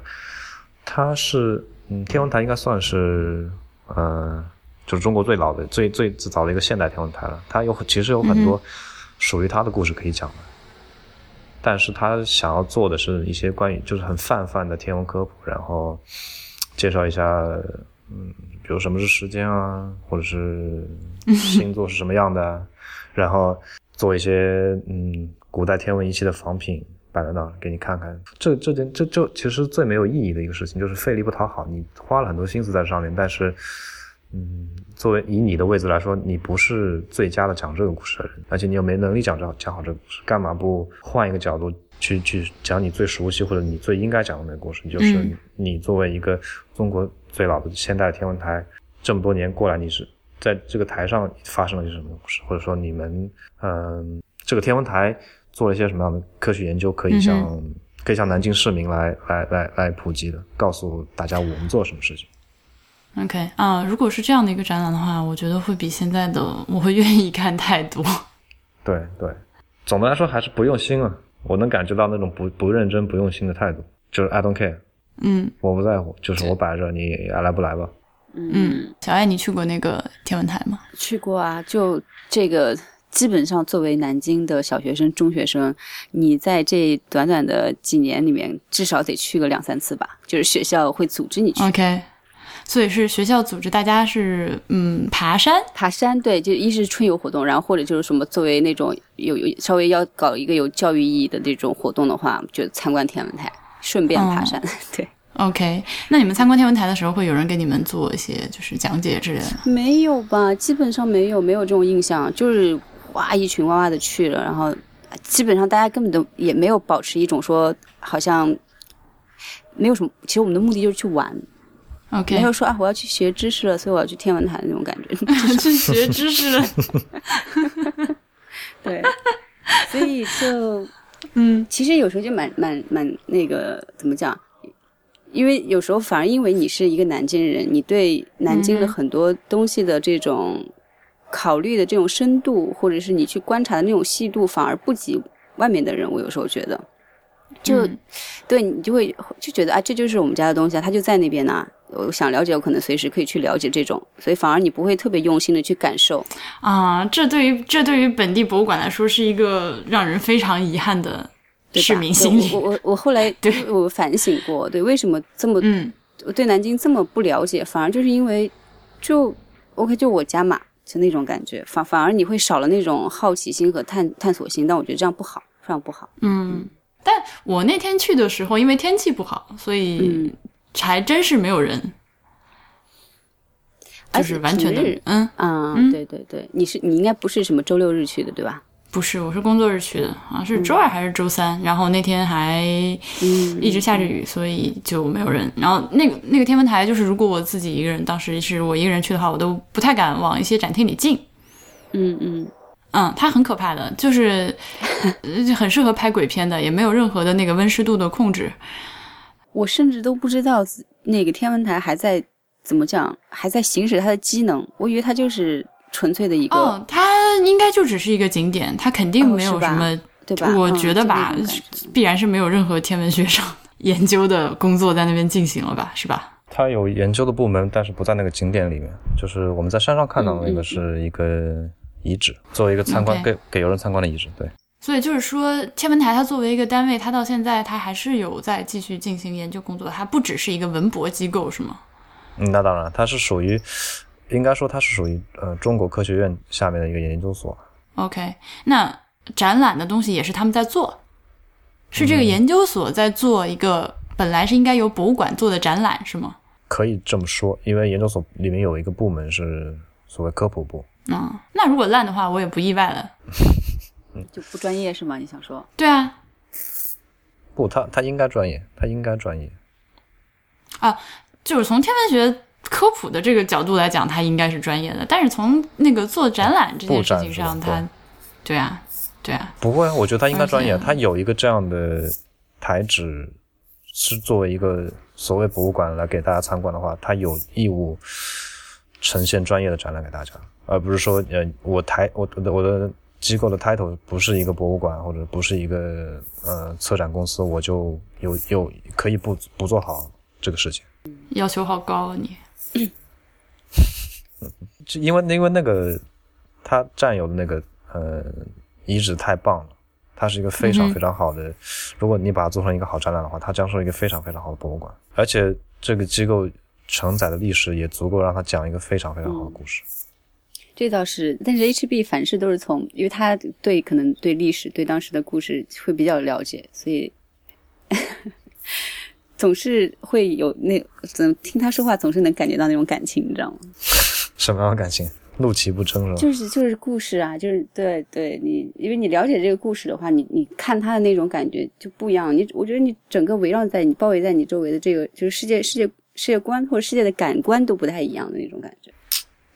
它是嗯，天文台应该算是呃，就是中国最老的、最最最早的一个现代天文台了。它有其实有很多属于它的故事可以讲的，但是他想要做的是一些关于就是很泛泛的天文科普，然后介绍一下嗯，比如什么是时间啊，或者是星座是什么样的，然后做一些嗯。古代天文仪器的仿品摆在那儿给你看看，这这件这就其实最没有意义的一个事情，就是费力不讨好。你花了很多心思在上面，但是，嗯，作为以你的位置来说，你不是最佳的讲这个故事的人，而且你又没能力讲这讲好这个故事，干嘛不换一个角度去去讲你最熟悉或者你最应该讲的那个故事？就是你作为一个中国最老的现代天文台，这么多年过来，你是在这个台上发生了些什么故事，或者说你们嗯这个天文台。做了一些什么样的科学研究，可以向、嗯、可以向南京市民来来来来普及的，告诉大家我们做什么事情。OK 啊，如果是这样的一个展览的话，我觉得会比现在的我会愿意看太多。对对，总的来说还是不用心啊，我能感觉到那种不不认真、不用心的态度，就是 I don't care，嗯，我不在乎，就是我摆着，你爱来不来吧。嗯，小艾，你去过那个天文台吗？去过啊，就这个。基本上，作为南京的小学生、中学生，你在这短短的几年里面，至少得去个两三次吧。就是学校会组织你去。OK，所以是学校组织大家是嗯爬山，爬山对，就一是春游活动，然后或者就是什么作为那种有有稍微要搞一个有教育意义的这种活动的话，就参观天文台，顺便爬山。对，OK，那你们参观天文台的时候，会有人给你们做一些就是讲解之类的？没有吧，基本上没有，没有这种印象，就是。哇，一群哇哇的去了，然后基本上大家根本都也没有保持一种说好像没有什么。其实我们的目的就是去玩，OK，没有说啊我要去学知识了，所以我要去天文台那种感觉。去 学知识了，对，所以就 嗯，其实有时候就蛮蛮蛮那个怎么讲？因为有时候反而因为你是一个南京人，你对南京的很多东西的这种。考虑的这种深度，或者是你去观察的那种细度，反而不及外面的人。我有时候觉得，就对你就会就觉得啊，这就是我们家的东西啊，他就在那边呢。我想了解，我可能随时可以去了解这种，所以反而你不会特别用心的去感受啊。这对于这对于本地博物馆来说是一个让人非常遗憾的市民心理。我我我后来 对我反省过，对为什么这么嗯，我对南京这么不了解，反而就是因为就 OK 就我家嘛。就那种感觉，反反而你会少了那种好奇心和探探索心，但我觉得这样不好，非常不好。嗯，但我那天去的时候，因为天气不好，所以还真是没有人，就是完全的，嗯。嗯，对对对，你是你应该不是什么周六日去的，对吧？不是，我是工作日去的，好像是周二还是周三，然后那天还一直下着雨，所以就没有人。然后那个那个天文台，就是如果我自己一个人，当时是我一个人去的话，我都不太敢往一些展厅里进。嗯嗯嗯，它很可怕的，就是很适合拍鬼片的，也没有任何的那个温湿度的控制。我甚至都不知道那个天文台还在怎么讲，还在行使它的机能，我以为它就是。纯粹的一个哦，它应该就只是一个景点，它肯定没有什么，对吧？我觉得吧，必然是没有任何天文学上研究的工作在那边进行了吧，是吧？它有研究的部门，但是不在那个景点里面。就是我们在山上看到的那个是一个遗址，作为一个参观给给游人参观的遗址。对，所以就是说，天文台它作为一个单位，它到现在它还是有在继续进行研究工作，它不只是一个文博机构，是吗？嗯，那当然，它是属于。应该说它是属于呃中国科学院下面的一个研究所。OK，那展览的东西也是他们在做，是这个研究所在做一个本来是应该由博物馆做的展览是吗？可以这么说，因为研究所里面有一个部门是所谓科普部。嗯，那如果烂的话，我也不意外了。就不专业是吗？你想说？对啊。不，他他应该专业，他应该专业。啊，就是从天文学。科普的这个角度来讲，他应该是专业的。但是从那个做展览这件事情上，他，对啊，对啊，不会啊，我觉得他应该专业。他有一个这样的台址，是作为一个所谓博物馆来给大家参观的话，他有义务呈现专业的展览给大家，而不是说，呃，我台我的我的机构的 title 不是一个博物馆或者不是一个呃策展公司，我就有有可以不不做好这个事情。要求好高啊，你。就因为因为那个他占有的那个呃遗址太棒了，它是一个非常非常好的。如果你把它做成一个好展览的话，它将是一个非常非常好的博物馆。而且这个机构承载的历史也足够让他讲一个非常非常好的故事。这倒是，但是 HB 凡事都是从，因为他对可能对历史对当时的故事会比较了解，所以。总是会有那怎听他说话，总是能感觉到那种感情，你知道吗？什么样的感情？怒其不争是吧？就是就是故事啊，就是对对，你因为你了解这个故事的话，你你看他的那种感觉就不一样。你我觉得你整个围绕在你包围在你周围的这个就是世界世界世界观或者世界的感官都不太一样的那种感觉。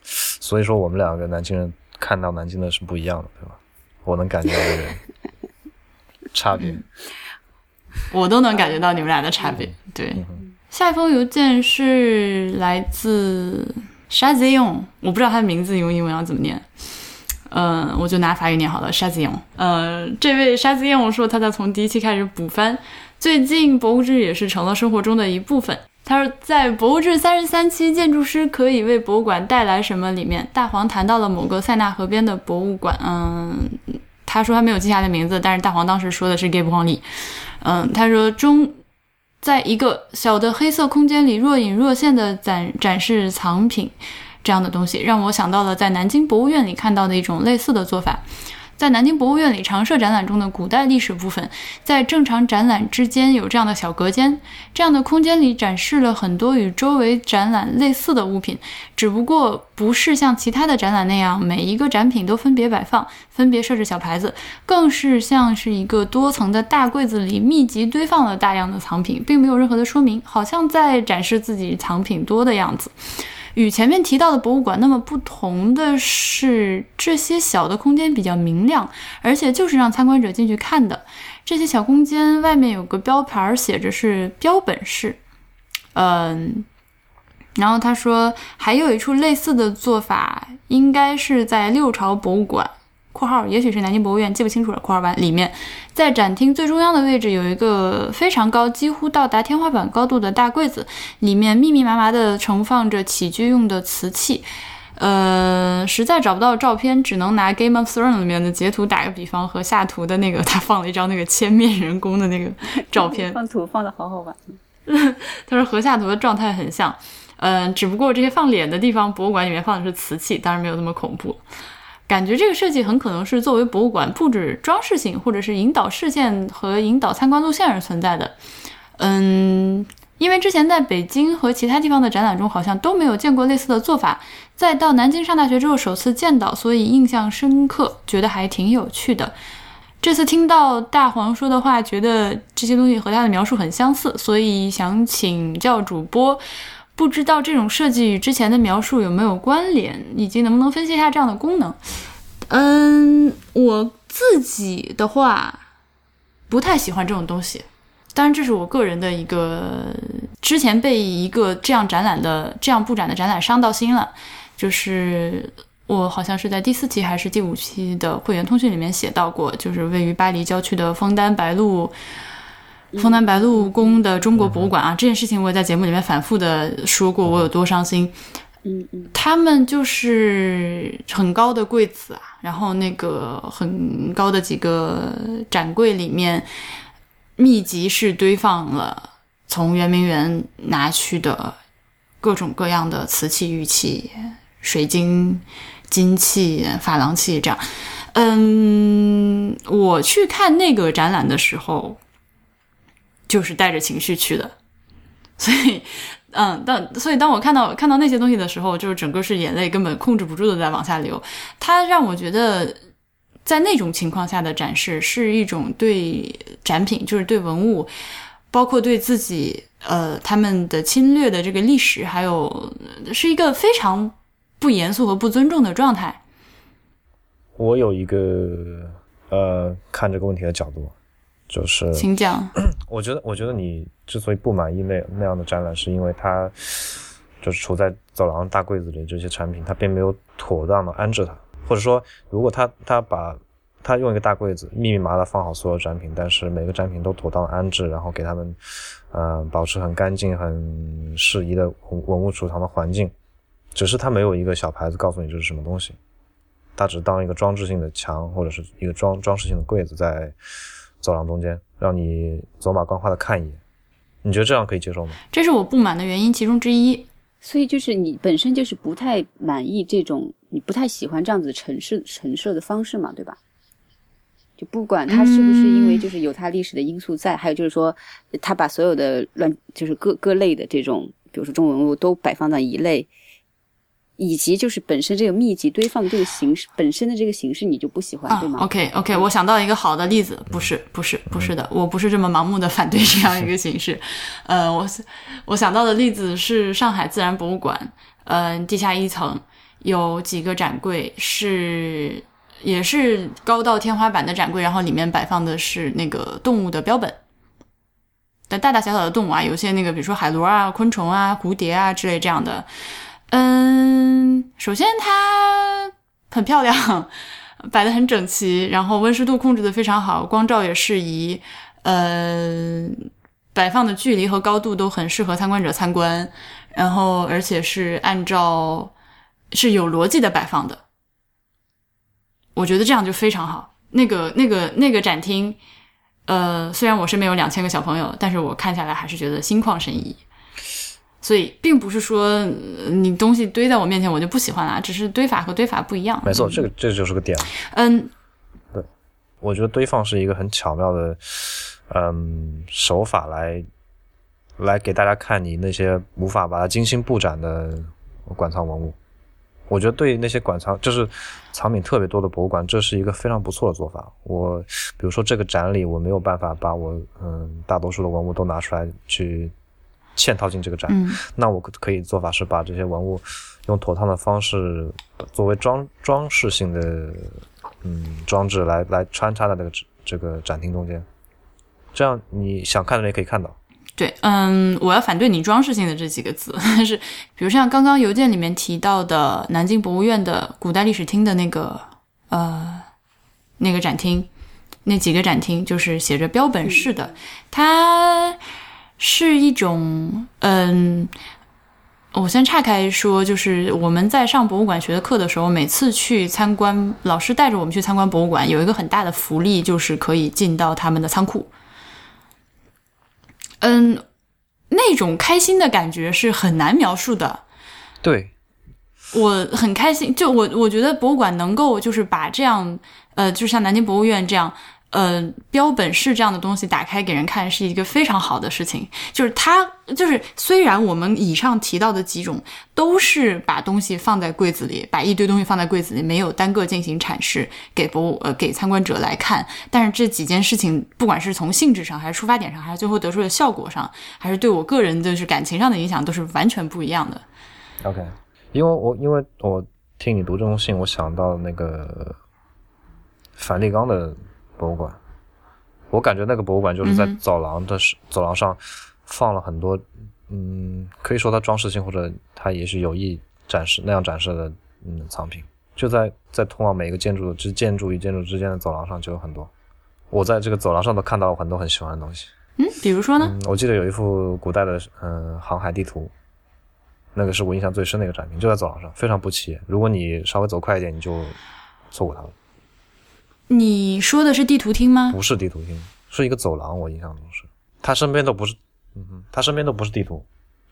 所以说我们两个南京人看到南京的是不一样的，对吧？我能感觉到这个差别。我都能感觉到你们俩的差别。对，下一封邮件是来自 Shazion，我不知道他的名字用英文要怎么念，嗯，我就拿法语念好了。Shazion，呃，这位 Shazion 说他在从第一期开始补番，最近博物志也是成了生活中的一部分。他说，在博物志三十三期“建筑师可以为博物馆带来什么”里面，大黄谈到了某个塞纳河边的博物馆。嗯，他说他没有记下的名字，但是大黄当时说的是 Gabe 黄里。嗯，他说中，在一个小的黑色空间里若隐若现的展展示藏品这样的东西，让我想到了在南京博物院里看到的一种类似的做法。在南京博物院里常设展览中的古代历史部分，在正常展览之间有这样的小隔间，这样的空间里展示了很多与周围展览类似的物品，只不过不是像其他的展览那样每一个展品都分别摆放、分别设置小牌子，更是像是一个多层的大柜子里密集堆放了大量的藏品，并没有任何的说明，好像在展示自己藏品多的样子。与前面提到的博物馆那么不同的是，这些小的空间比较明亮，而且就是让参观者进去看的。这些小空间外面有个标牌，写着是标本室。嗯，然后他说还有一处类似的做法，应该是在六朝博物馆。括号，也许是南京博物院，记不清楚了。括号完里面，在展厅最中央的位置有一个非常高，几乎到达天花板高度的大柜子，里面密密麻麻地盛放着起居用的瓷器。呃，实在找不到照片，只能拿《Game of Thrones》里面的截图打个比方，和下图的那个他放了一张那个千面人工的那个 照片，放图放的好好玩。他说和下图的状态很像，嗯，只不过这些放脸的地方，博物馆里面放的是瓷器，当然没有那么恐怖。感觉这个设计很可能是作为博物馆布置装饰性，或者是引导视线和引导参观路线而存在的。嗯，因为之前在北京和其他地方的展览中好像都没有见过类似的做法，再到南京上大学之后首次见到，所以印象深刻，觉得还挺有趣的。这次听到大黄说的话，觉得这些东西和他的描述很相似，所以想请教主播。不知道这种设计与之前的描述有没有关联，以及能不能分析一下这样的功能？嗯，我自己的话不太喜欢这种东西，当然这是我个人的一个之前被一个这样展览的这样布展的展览伤到心了，就是我好像是在第四期还是第五期的会员通讯里面写到过，就是位于巴黎郊区的枫丹白露。枫丹白露宫的中国博物馆啊，这件事情我也在节目里面反复的说过，我有多伤心。嗯嗯，他们就是很高的柜子啊，然后那个很高的几个展柜里面，密集式堆放了从圆明园拿去的各种各样的瓷器、玉器、水晶、金器、珐琅器，这样。嗯，我去看那个展览的时候。就是带着情绪去的，所以，嗯，当所以当我看到看到那些东西的时候，就是整个是眼泪根本控制不住的在往下流。它让我觉得，在那种情况下的展示是一种对展品，就是对文物，包括对自己，呃，他们的侵略的这个历史，还有是一个非常不严肃和不尊重的状态。我有一个呃看这个问题的角度。就是，请讲。我觉得，我觉得你之所以不满意那那样的展览，是因为它就是处在走廊大柜子里这些产品，它并没有妥当的安置它，或者说，如果他他把他用一个大柜子密密麻麻放好所有展品，但是每个展品都妥当的安置，然后给他们嗯保持很干净、很适宜的文文物储藏的环境，只是他没有一个小牌子告诉你这是什么东西，他只当一个装置性的墙或者是一个装装饰性的柜子在。走廊中间，让你走马观花的看一眼，你觉得这样可以接受吗？这是我不满的原因其中之一。所以就是你本身就是不太满意这种，你不太喜欢这样子陈设陈设的方式嘛，对吧？就不管它是不是因为就是有它历史的因素在，还有就是说他把所有的乱就是各各类的这种，比如说中文物都摆放在一类。以及就是本身这个密集堆放的这个形式本身的这个形式你就不喜欢对吗？OK OK，我想到一个好的例子，不是不是不是的，我不是这么盲目的反对这样一个形式。呃，我我想到的例子是上海自然博物馆，嗯，地下一层有几个展柜是也是高到天花板的展柜，然后里面摆放的是那个动物的标本，但大大小小的动物啊，有些那个比如说海螺啊、昆虫啊、蝴蝶啊之类这样的。嗯，首先它很漂亮，摆的很整齐，然后温湿度控制的非常好，光照也适宜。呃，摆放的距离和高度都很适合参观者参观，然后而且是按照是有逻辑的摆放的，我觉得这样就非常好。那个那个那个展厅，呃，虽然我身边有两千个小朋友，但是我看下来还是觉得心旷神怡。所以并不是说你东西堆在我面前我就不喜欢啦，只是堆法和堆法不一样。没错，这个这就是个点。嗯，对，我觉得堆放是一个很巧妙的，嗯，手法来来给大家看你那些无法把它精心布展的馆藏文物。我觉得对那些馆藏就是藏品特别多的博物馆，这是一个非常不错的做法。我比如说这个展里，我没有办法把我嗯大多数的文物都拿出来去。嵌套进这个展，那我可以做法是把这些文物用妥当的方式作为装装饰性的嗯装置来来穿插在这个这个展厅中间，这样你想看的人也可以看到。对，嗯，我要反对你装饰性的这几个字，但 是比如像刚刚邮件里面提到的南京博物院的古代历史厅的那个呃那个展厅，那几个展厅就是写着标本式的，它。是一种，嗯，我先岔开说，就是我们在上博物馆学的课的时候，每次去参观，老师带着我们去参观博物馆，有一个很大的福利，就是可以进到他们的仓库。嗯，那种开心的感觉是很难描述的。对，我很开心，就我我觉得博物馆能够就是把这样，呃，就像南京博物院这样。呃，标本室这样的东西打开给人看是一个非常好的事情。就是它，就是虽然我们以上提到的几种都是把东西放在柜子里，把一堆东西放在柜子里，没有单个进行阐释给博物呃给参观者来看。但是这几件事情，不管是从性质上，还是出发点上，还是最后得出的效果上，还是对我个人就是感情上的影响，都是完全不一样的。OK，因为我因为我听你读这封信，我想到那个梵蒂冈的。博物馆，我感觉那个博物馆就是在走廊的走廊上放了很多，嗯，可以说它装饰性或者它也是有意展示那样展示的，嗯，藏品就在在通往每个建筑之建筑与建筑之间的走廊上就有很多，我在这个走廊上都看到了很多很喜欢的东西。嗯，比如说呢？我记得有一幅古代的嗯航海地图，那个是我印象最深的一个展品，就在走廊上，非常不起眼。如果你稍微走快一点，你就错过它了。你说的是地图厅吗？不是地图厅，是一个走廊。我印象中是，他身边都不是，嗯哼，他身边都不是地图，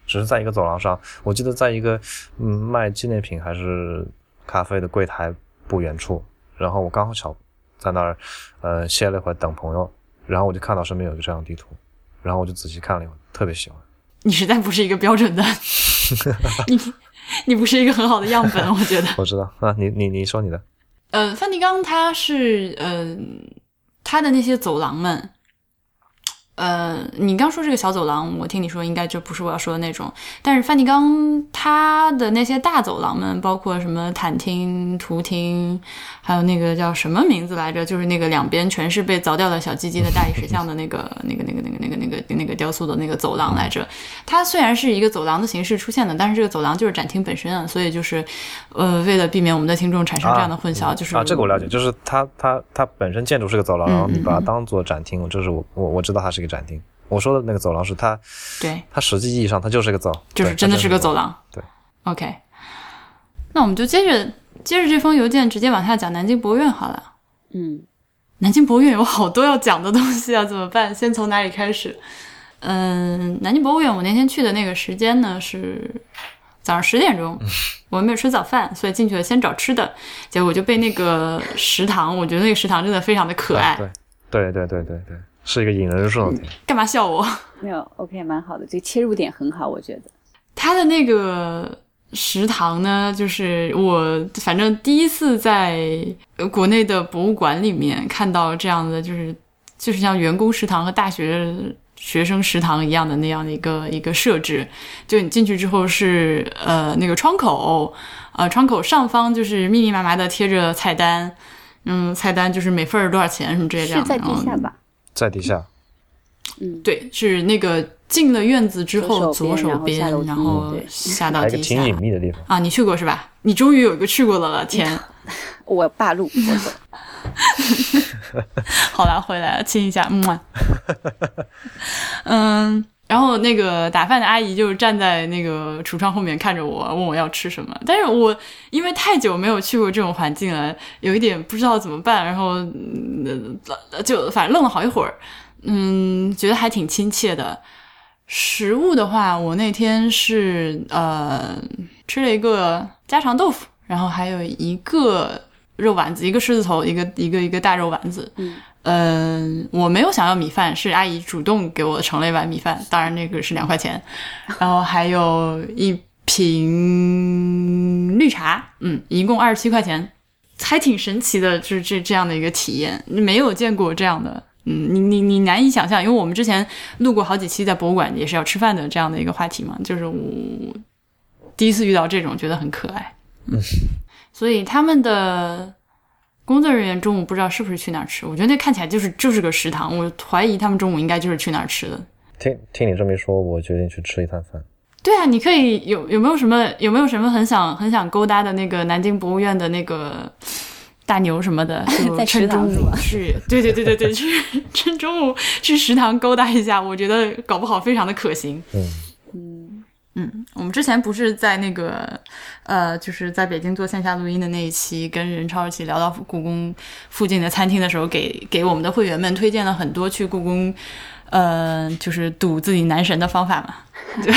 只是在一个走廊上。我记得在一个嗯卖纪念品还是咖啡的柜台不远处，然后我刚好巧在那儿呃歇了一会儿等朋友，然后我就看到身边有一个这样的地图，然后我就仔细看了一会儿，特别喜欢。你实在不是一个标准的，你你不是一个很好的样本，我觉得。我知道啊，你你你说你的。呃，梵蒂冈它是，嗯，它的那些走廊们。呃，你刚说这个小走廊，我听你说应该就不是我要说的那种。但是梵蒂冈它的那些大走廊们，包括什么坦厅、图厅，还有那个叫什么名字来着？就是那个两边全是被凿掉的小鸡鸡的大理石像的那个、那个、那个、那个、那个、那个、那个雕塑的那个走廊来着。它虽然是一个走廊的形式出现的，但是这个走廊就是展厅本身啊。所以就是，呃，为了避免我们的听众产生这样的混淆，就是啊，这个我了解，就是它它它本身建筑是个走廊，然后你把它当做展厅，就是我我我知道它是一个。展厅，我说的那个走廊是它，对，它实际意义上它就是个走，就是真的是个走廊。对，OK，那我们就接着接着这封邮件直接往下讲南京博物院好了。嗯，南京博物院有好多要讲的东西啊，怎么办？先从哪里开始？嗯，南京博物院我那天去的那个时间呢是早上十点钟，我们没有吃早饭，所以进去了先找吃的，结果就被那个食堂，我觉得那个食堂真的非常的可爱。对对对对对对。是一个引人入胜的点，干嘛笑我？没有，OK，蛮好的，这个切入点很好，我觉得。他的那个食堂呢，就是我反正第一次在国内的博物馆里面看到这样的，就是就是像员工食堂和大学学生食堂一样的那样的一个一个设置。就你进去之后是呃那个窗口，呃窗口上方就是密密麻麻的贴着菜单，嗯，菜单就是每份多少钱什么之类的。是在地下吧？在底下，嗯，对，是那个进了院子之后左手边，然后下到底下，挺隐秘的地方啊。你去过是吧？你终于有一个去过的了，天！我霸路，好了，回来了，亲一下，嗯，嗯。然后那个打饭的阿姨就站在那个橱窗后面看着我，问我要吃什么。但是我因为太久没有去过这种环境了，有一点不知道怎么办。然后就反正愣了好一会儿，嗯，觉得还挺亲切的。食物的话，我那天是呃吃了一个家常豆腐，然后还有一个肉丸子，一个狮子头，一个一个一个大肉丸子。嗯，我没有想要米饭，是阿姨主动给我盛了一碗米饭，当然那个是两块钱，然后还有一瓶绿茶，嗯，一共二十七块钱，还挺神奇的，就是这这样的一个体验，没有见过这样的，嗯，你你你难以想象，因为我们之前录过好几期在博物馆也是要吃饭的这样的一个话题嘛，就是我第一次遇到这种，觉得很可爱，嗯，所以他们的。工作人员中午不知道是不是去哪儿吃，我觉得那看起来就是就是个食堂，我怀疑他们中午应该就是去哪儿吃的。听听你这么一说，我决定去吃一餐饭。对啊，你可以有有没有什么有没有什么很想很想勾搭的那个南京博物院的那个大牛什么的，在趁中午去，对对对对对，去 趁中午去食堂勾搭一下，我觉得搞不好非常的可行。嗯。嗯，我们之前不是在那个，呃，就是在北京做线下录音的那一期，跟任超一起聊到故宫附近的餐厅的时候，给给我们的会员们推荐了很多去故宫，呃，就是堵自己男神的方法嘛。对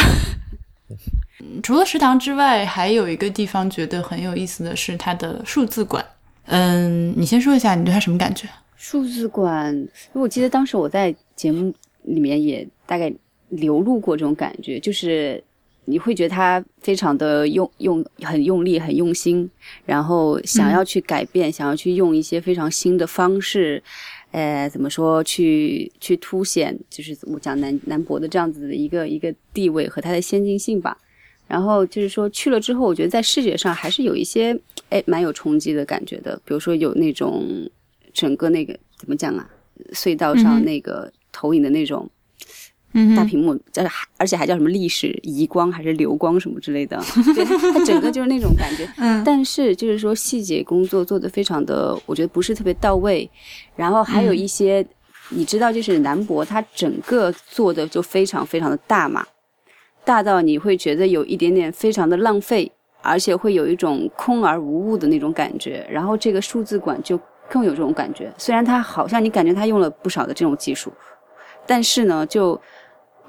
除了食堂之外，还有一个地方觉得很有意思的是它的数字馆。嗯，你先说一下你对它什么感觉？数字馆，我记得当时我在节目里面也大概流露过这种感觉，就是。你会觉得他非常的用用很用力很用心，然后想要去改变，想要去用一些非常新的方式，呃，怎么说去去凸显，就是我讲南南博的这样子的一个一个地位和它的先进性吧。然后就是说去了之后，我觉得在视觉上还是有一些哎蛮有冲击的感觉的，比如说有那种整个那个怎么讲啊，隧道上那个投影的那种。大屏幕，而且而且还叫什么历史移光还是流光什么之类的，对，它整个就是那种感觉。嗯，但是就是说细节工作做的非常的，我觉得不是特别到位。然后还有一些，你知道，就是南博它整个做的就非常非常的大嘛，大到你会觉得有一点点非常的浪费，而且会有一种空而无物的那种感觉。然后这个数字馆就更有这种感觉，虽然它好像你感觉它用了不少的这种技术，但是呢，就。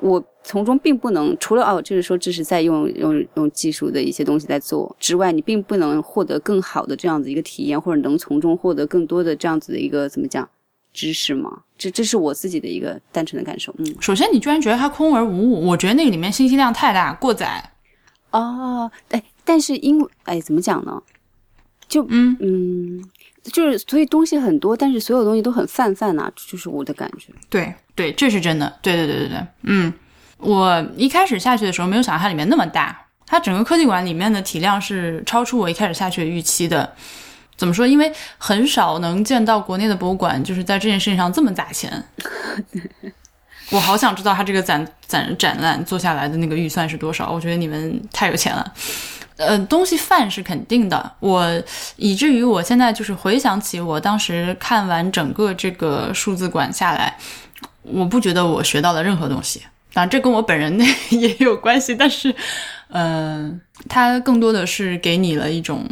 我从中并不能除了哦，就是说这是在用用用技术的一些东西在做之外，你并不能获得更好的这样子一个体验，或者能从中获得更多的这样子的一个怎么讲知识吗？这这是我自己的一个单纯的感受。嗯，首先你居然觉得它空而无物，我觉得那个里面信息量太大，过载。哦，哎，但是因为哎，怎么讲呢？就嗯嗯，就是所以东西很多，但是所有东西都很泛泛呐，就是我的感觉。对。对，这是真的。对对对对对，嗯，我一开始下去的时候没有想到它里面那么大，它整个科技馆里面的体量是超出我一开始下去的预期的。怎么说？因为很少能见到国内的博物馆就是在这件事情上这么砸钱。我好想知道它这个展展展览做下来的那个预算是多少。我觉得你们太有钱了。呃，东西泛是肯定的，我以至于我现在就是回想起我当时看完整个这个数字馆下来。我不觉得我学到了任何东西，当然这跟我本人 也有关系，但是，嗯，它更多的是给你了一种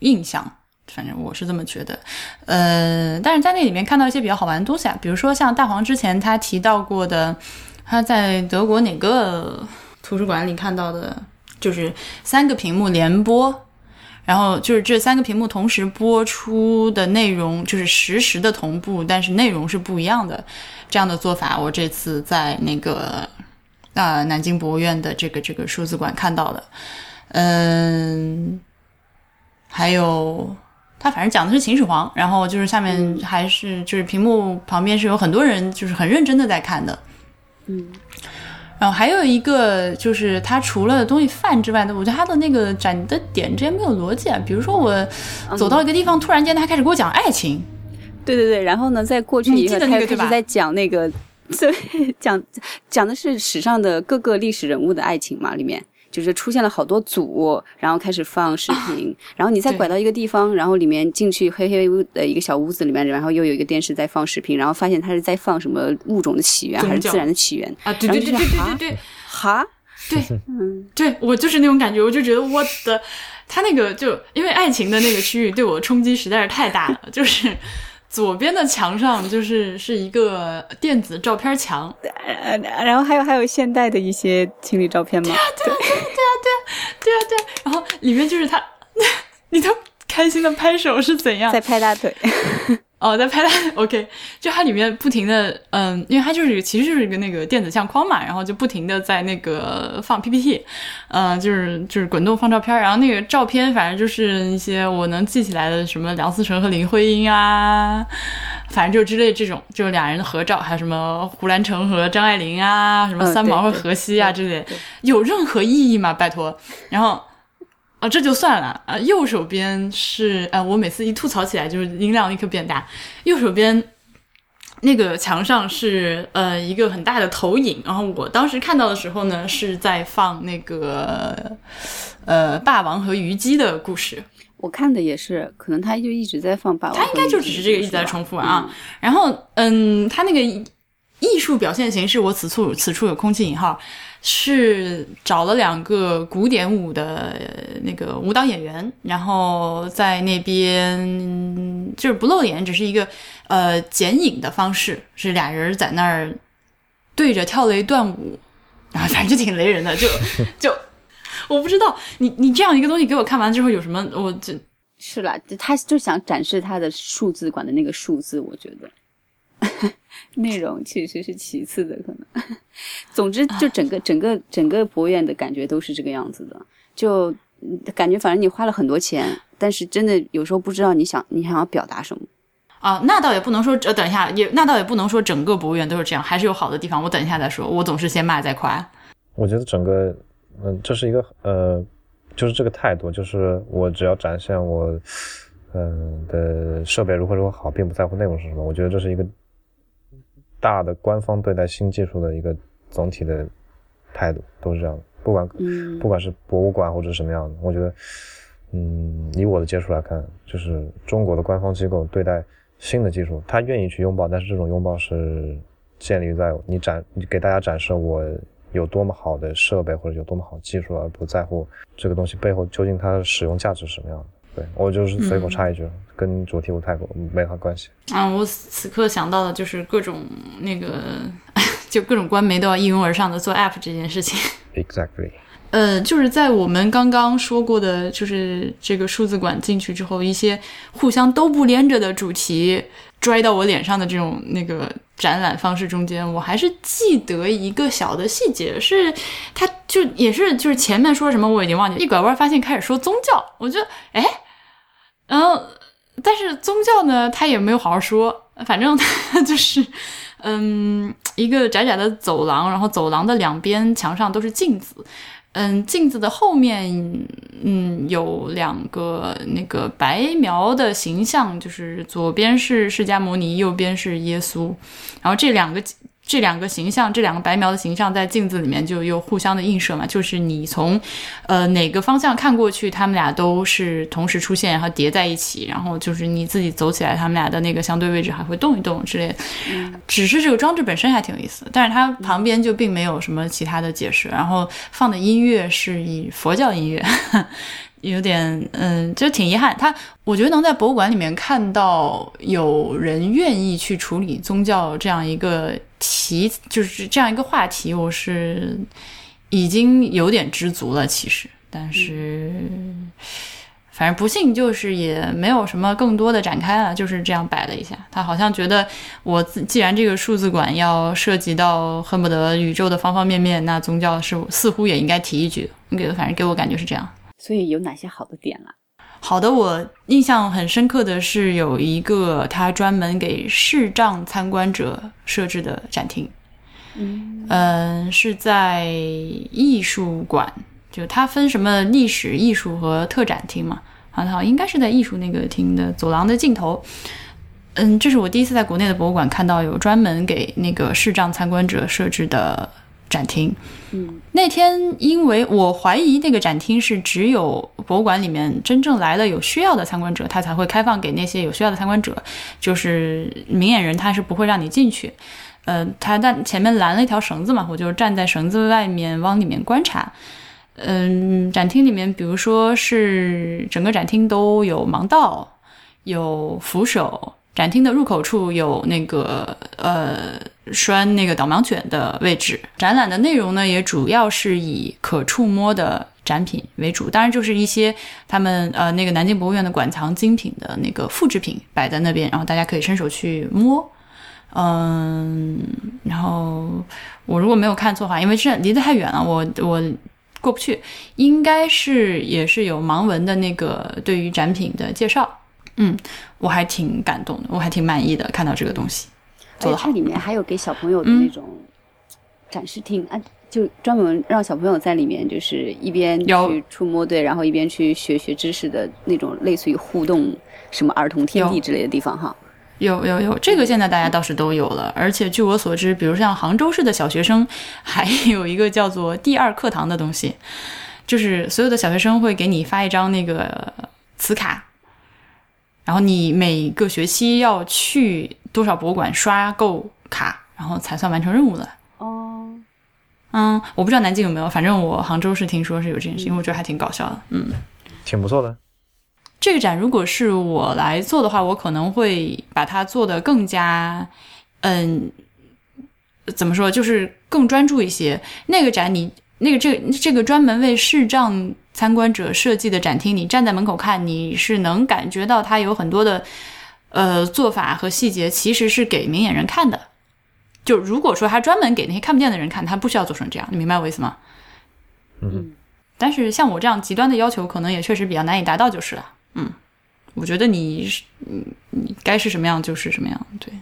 印象，反正我是这么觉得。呃，但是在那里面看到一些比较好玩的东西啊，比如说像大黄之前他提到过的，他在德国哪个图书馆里看到的，就是三个屏幕连播。然后就是这三个屏幕同时播出的内容，就是实时的同步，但是内容是不一样的。这样的做法，我这次在那个呃南京博物院的这个这个数字馆看到的。嗯，还有他反正讲的是秦始皇，然后就是下面还是就是屏幕旁边是有很多人就是很认真的在看的。嗯。然后还有一个就是，它除了东西泛之外的，我觉得它的那个展的点之间没有逻辑。啊。比如说，我走到一个地方，突然间他开始给我讲爱情，对对对，然后呢，在过去以后，他就是在讲那个，对，讲讲的是史上的各个历史人物的爱情嘛，里面。就是出现了好多组，然后开始放视频，然后你再拐到一个地方，然后里面进去黑黑的一个小屋子里面，然后又有一个电视在放视频，然后发现它是在放什么物种的起源还是自然的起源啊？对对对对对对对，哈，对，嗯，对我就是那种感觉，我就觉得我的，他那个就因为爱情的那个区域对我冲击实在是太大了，就是。左边的墙上就是是一个电子照片墙，然后还有还有现代的一些情侣照片吗？对啊对啊对啊对啊对啊对啊，然后里面就是他，你都开心的拍手是怎样？在拍大腿。哦，在拍它，OK，就它里面不停的，嗯，因为它就是其实就是一个那个电子相框嘛，然后就不停的在那个放 PPT，嗯，就是就是滚动放照片，然后那个照片反正就是一些我能记起来的什么梁思成和林徽因啊，反正就之类这种，就是俩人的合照，还有什么胡兰成和张爱玲啊，什么三毛和荷西啊之类，有任何意义吗？拜托，然后。啊，这就算了啊！右手边是，呃，我每次一吐槽起来，就是音量立刻变大。右手边那个墙上是，呃，一个很大的投影。然后我当时看到的时候呢，是在放那个，呃，霸王和虞姬的故事。我看的也是，可能他就一直在放霸王。他应该就只是这个一直在重复啊。然后，嗯，他那个艺术表现形式，我此处此处有空气引号。是找了两个古典舞的那个舞蹈演员，然后在那边就是不露脸，只是一个呃剪影的方式，是俩人在那儿对着跳了一段舞，然后，反正就挺雷人的，就 就我不知道你你这样一个东西给我看完之后有什么，我就是啦，他就想展示他的数字馆的那个数字，我觉得。内容其实是其次的，可能。总之，就整个整个整个博物院的感觉都是这个样子的，就感觉反正你花了很多钱，但是真的有时候不知道你想你想要表达什么。啊，那倒也不能说，呃，等一下，也那倒也不能说整个博物院都是这样，还是有好的地方。我等一下再说，我总是先骂再夸。我觉得整个，嗯，这是一个呃，就是这个态度，就是我只要展现我，嗯的设备如何如何好，并不在乎内容是什么。我觉得这是一个。大的官方对待新技术的一个总体的态度都是这样的，不管不管是博物馆或者什么样的，我觉得，嗯，以我的接触来看，就是中国的官方机构对待新的技术，他愿意去拥抱，但是这种拥抱是建立在你展你给大家展示我有多么好的设备或者有多么好技术，而不在乎这个东西背后究竟它的使用价值是什么样的。对我就是随口插一句，跟主题不太没啥关系啊。我此刻想到的就是各种那个，就各种官媒都要一拥而上的做 app 这件事情。Exactly。呃，就是在我们刚刚说过的，就是这个数字馆进去之后，一些互相都不连着的主题拽到我脸上的这种那个展览方式中间，我还是记得一个小的细节，是它就也是就是前面说什么我已经忘记，一拐弯发现开始说宗教，我觉得哎。然后，但是宗教呢，他也没有好好说。反正 他就是，嗯，一个窄窄的走廊，然后走廊的两边墙上都是镜子，嗯，镜子的后面，嗯，有两个那个白描的形象，就是左边是释迦牟尼，右边是耶稣，然后这两个。这两个形象，这两个白描的形象在镜子里面就又互相的映射嘛，就是你从，呃哪个方向看过去，他们俩都是同时出现，然后叠在一起，然后就是你自己走起来，他们俩的那个相对位置还会动一动之类的。只是这个装置本身还挺有意思，但是它旁边就并没有什么其他的解释，然后放的音乐是以佛教音乐。有点，嗯，就挺遗憾。他，我觉得能在博物馆里面看到有人愿意去处理宗教这样一个题，就是这样一个话题，我是已经有点知足了。其实，但是，反正不幸就是也没有什么更多的展开了，就是这样摆了一下。他好像觉得，我既然这个数字馆要涉及到恨不得宇宙的方方面面，那宗教是似乎也应该提一句。你给，反正给我感觉是这样。所以有哪些好的点了？好的，我印象很深刻的是有一个他专门给视障参观者设置的展厅，嗯，是在艺术馆，就它分什么历史、艺术和特展厅嘛，好像应该是在艺术那个厅的走廊的尽头。嗯，这是我第一次在国内的博物馆看到有专门给那个视障参观者设置的展厅。嗯，那天因为我怀疑那个展厅是只有博物馆里面真正来了有需要的参观者，他才会开放给那些有需要的参观者，就是明眼人他是不会让你进去。呃，他但前面拦了一条绳子嘛，我就站在绳子外面往里面观察。嗯，展厅里面，比如说是整个展厅都有盲道，有扶手，展厅的入口处有那个呃拴那个导盲犬的位置。展览的内容呢，也主要是以可触摸的展品为主，当然就是一些他们呃那个南京博物院的馆藏精品的那个复制品摆在那边，然后大家可以伸手去摸。嗯，然后我如果没有看错的话，因为这离得太远了，我我过不去。应该是也是有盲文的那个对于展品的介绍。嗯，我还挺感动的，我还挺满意的，看到这个东西做得好它。里面还有给小朋友的那种展示厅、啊，就专门让小朋友在里面，就是一边去触摸对，然后一边去学学知识的那种，类似于互动什么儿童天地之类的地方哈。有有有，这个现在大家倒是都有了，而且据我所知，比如像杭州市的小学生，还有一个叫做第二课堂的东西，就是所有的小学生会给你发一张那个磁卡，然后你每个学期要去多少博物馆刷够卡，然后才算完成任务的。哦，嗯，我不知道南京有没有，反正我杭州是听说是有这件事，因为我觉得还挺搞笑的。嗯。挺不错的。这个展如果是我来做的话，我可能会把它做得更加，嗯，怎么说，就是更专注一些。那个展你那个这个这个专门为视障参观者设计的展厅，你站在门口看，你是能感觉到它有很多的呃做法和细节，其实是给明眼人看的。就如果说他专门给那些看不见的人看，他不需要做成这样，你明白我意思吗？嗯，但是像我这样极端的要求，可能也确实比较难以达到，就是了。嗯，我觉得你是，嗯，你该是什么样就是什么样，对。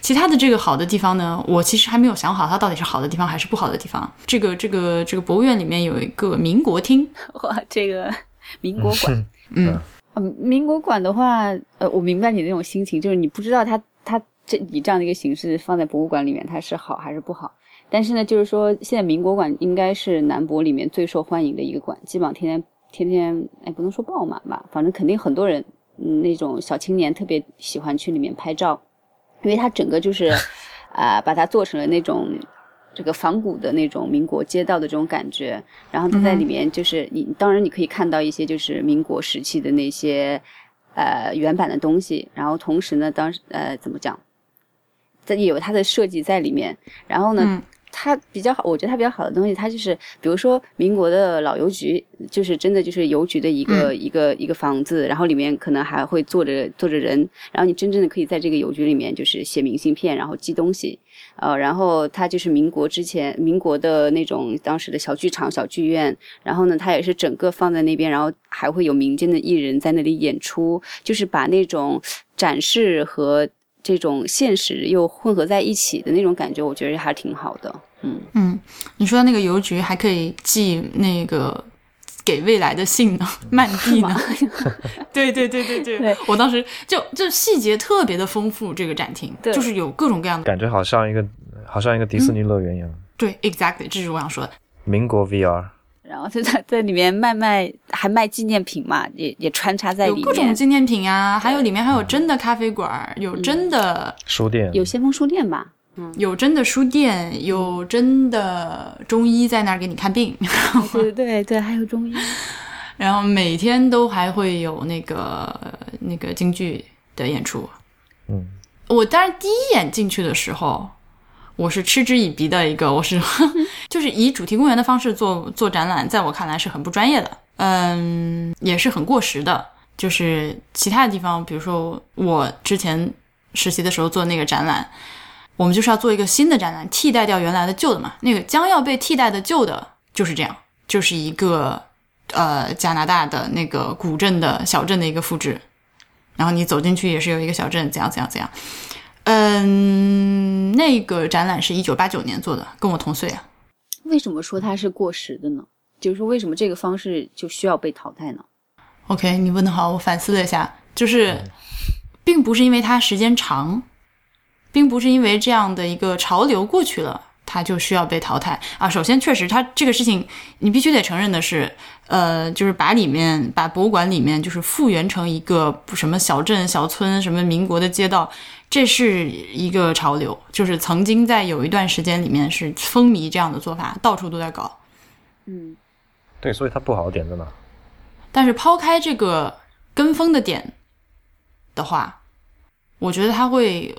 其他的这个好的地方呢，我其实还没有想好它到底是好的地方还是不好的地方。这个这个这个博物院里面有一个民国厅，哇，这个民国馆，嗯，嗯，民国馆的话，呃，我明白你那种心情，就是你不知道它它这以这样的一个形式放在博物馆里面，它是好还是不好。但是呢，就是说现在民国馆应该是南博里面最受欢迎的一个馆，基本上天天天天，哎，不能说爆满吧，反正肯定很多人，嗯，那种小青年特别喜欢去里面拍照，因为它整个就是，啊、把它做成了那种。这个仿古的那种民国街道的这种感觉，然后它在里面就是你，当然你可以看到一些就是民国时期的那些呃原版的东西，然后同时呢，当时呃怎么讲，在有它的设计在里面，然后呢。嗯它比较好，我觉得它比较好的东西，它就是比如说民国的老邮局，就是真的就是邮局的一个、一个一个房子，然后里面可能还会坐着坐着人，然后你真正的可以在这个邮局里面就是写明信片，然后寄东西，呃，然后它就是民国之前民国的那种当时的小剧场、小剧院，然后呢，它也是整个放在那边，然后还会有民间的艺人在那里演出，就是把那种展示和这种现实又混合在一起的那种感觉，我觉得还挺好的。嗯，嗯，你说的那个邮局还可以寄那个给未来的信呢，慢递呢？对对对对对，对我当时就就细节特别的丰富，这个展厅对就是有各种各样的。感觉好像一个好像一个迪士尼乐园一样。对，exactly，这是我想说的。民国 VR，然后就在在里面卖卖，还卖纪念品嘛，也也穿插在有里面。各种纪念品啊，还有里面还有真的咖啡馆，有真的书店有先锋书店吧？有真的书店，有真的中医在那儿给你看病，对对对，还有中医。然后每天都还会有那个那个京剧的演出。嗯，我当然第一眼进去的时候，我是嗤之以鼻的一个，我是 就是以主题公园的方式做做展览，在我看来是很不专业的，嗯，也是很过时的。就是其他的地方，比如说我之前实习的时候做那个展览，我们就是要做一个新的展览，替代掉原来的旧的嘛。那个将要被替代的旧的就是这样，就是一个呃加拿大的那个古镇的小镇的一个复制。然后你走进去也是有一个小镇，怎样怎样怎样。嗯，那个展览是一九八九年做的，跟我同岁啊。为什么说它是过时的呢？就是说为什么这个方式就需要被淘汰呢？OK，你问的好，我反思了一下，就是，并不是因为它时间长，并不是因为这样的一个潮流过去了，它就需要被淘汰啊。首先，确实，它这个事情你必须得承认的是，呃，就是把里面把博物馆里面就是复原成一个什么小镇、小村、什么民国的街道，这是一个潮流，就是曾经在有一段时间里面是风靡这样的做法，到处都在搞。嗯，对，所以它不好的点在哪？但是抛开这个跟风的点的话，我觉得它会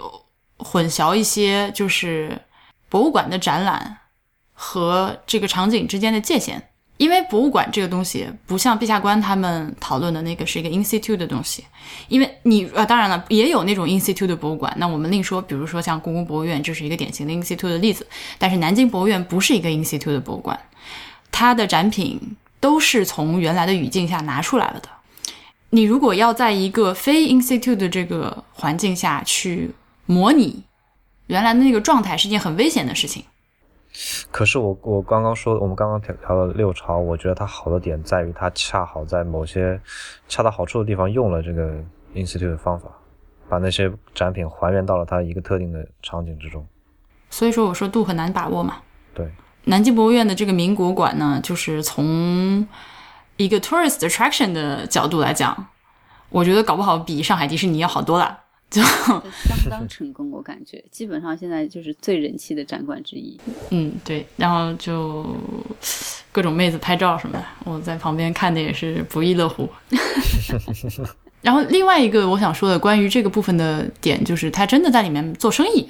混淆一些，就是博物馆的展览和这个场景之间的界限。因为博物馆这个东西不像陛下官他们讨论的那个是一个 institute 的东西，因为你呃，当然了，也有那种 institute 的博物馆，那我们另说。比如说像故宫博物院就是一个典型的 institute 的例子，但是南京博物院不是一个 institute 的博物馆，它的展品都是从原来的语境下拿出来了的。你如果要在一个非 institute 的这个环境下去模拟原来的那个状态，是件很危险的事情。可是我我刚刚说，我们刚刚调调了六朝，我觉得它好的点在于它恰好在某些恰到好处的地方用了这个 institute 的方法，把那些展品还原到了它一个特定的场景之中。所以说，我说度很难把握嘛。对，南京博物院的这个民国馆呢，就是从一个 tourist attraction 的角度来讲，我觉得搞不好比上海迪士尼要好多了。就相当成功，我感觉基本上现在就是最人气的展馆之一。嗯，对，然后就各种妹子拍照什么的，我在旁边看的也是不亦乐乎。然后另外一个我想说的关于这个部分的点，就是他真的在里面做生意。